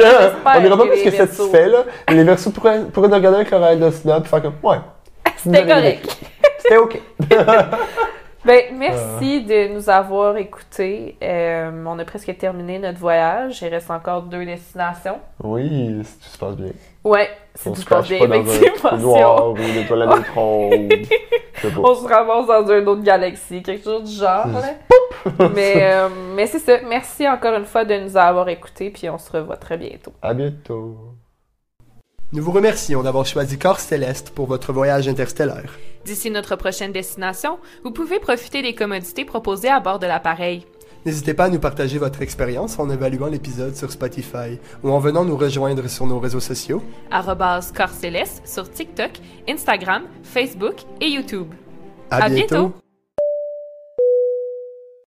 n'ira pas plus que satisfait, là. Les versos pourraient, pourraient regarder avec leur de snob et faire comme, ouais. C'était correct. C'était ok. Ben, merci de nous avoir écoutés. Euh, on a presque terminé notre voyage. Il reste encore deux destinations. Oui, si tout se passe bien. Ouais, c'est On tout se se passe bien, pas dans un effectivement. Si noir ou neutrons. on, se ramasse dans une autre galaxie, quelque chose du genre. là. mais euh, mais c'est ça. Merci encore une fois de nous avoir écoutés, puis on se revoit très bientôt. À bientôt. Nous vous remercions d'avoir choisi Corps Céleste pour votre voyage interstellaire. D'ici notre prochaine destination, vous pouvez profiter des commodités proposées à bord de l'appareil. N'hésitez pas à nous partager votre expérience en évaluant l'épisode sur Spotify ou en venant nous rejoindre sur nos réseaux sociaux. Corps Céleste sur TikTok, Instagram, Facebook et YouTube. À, À bientôt.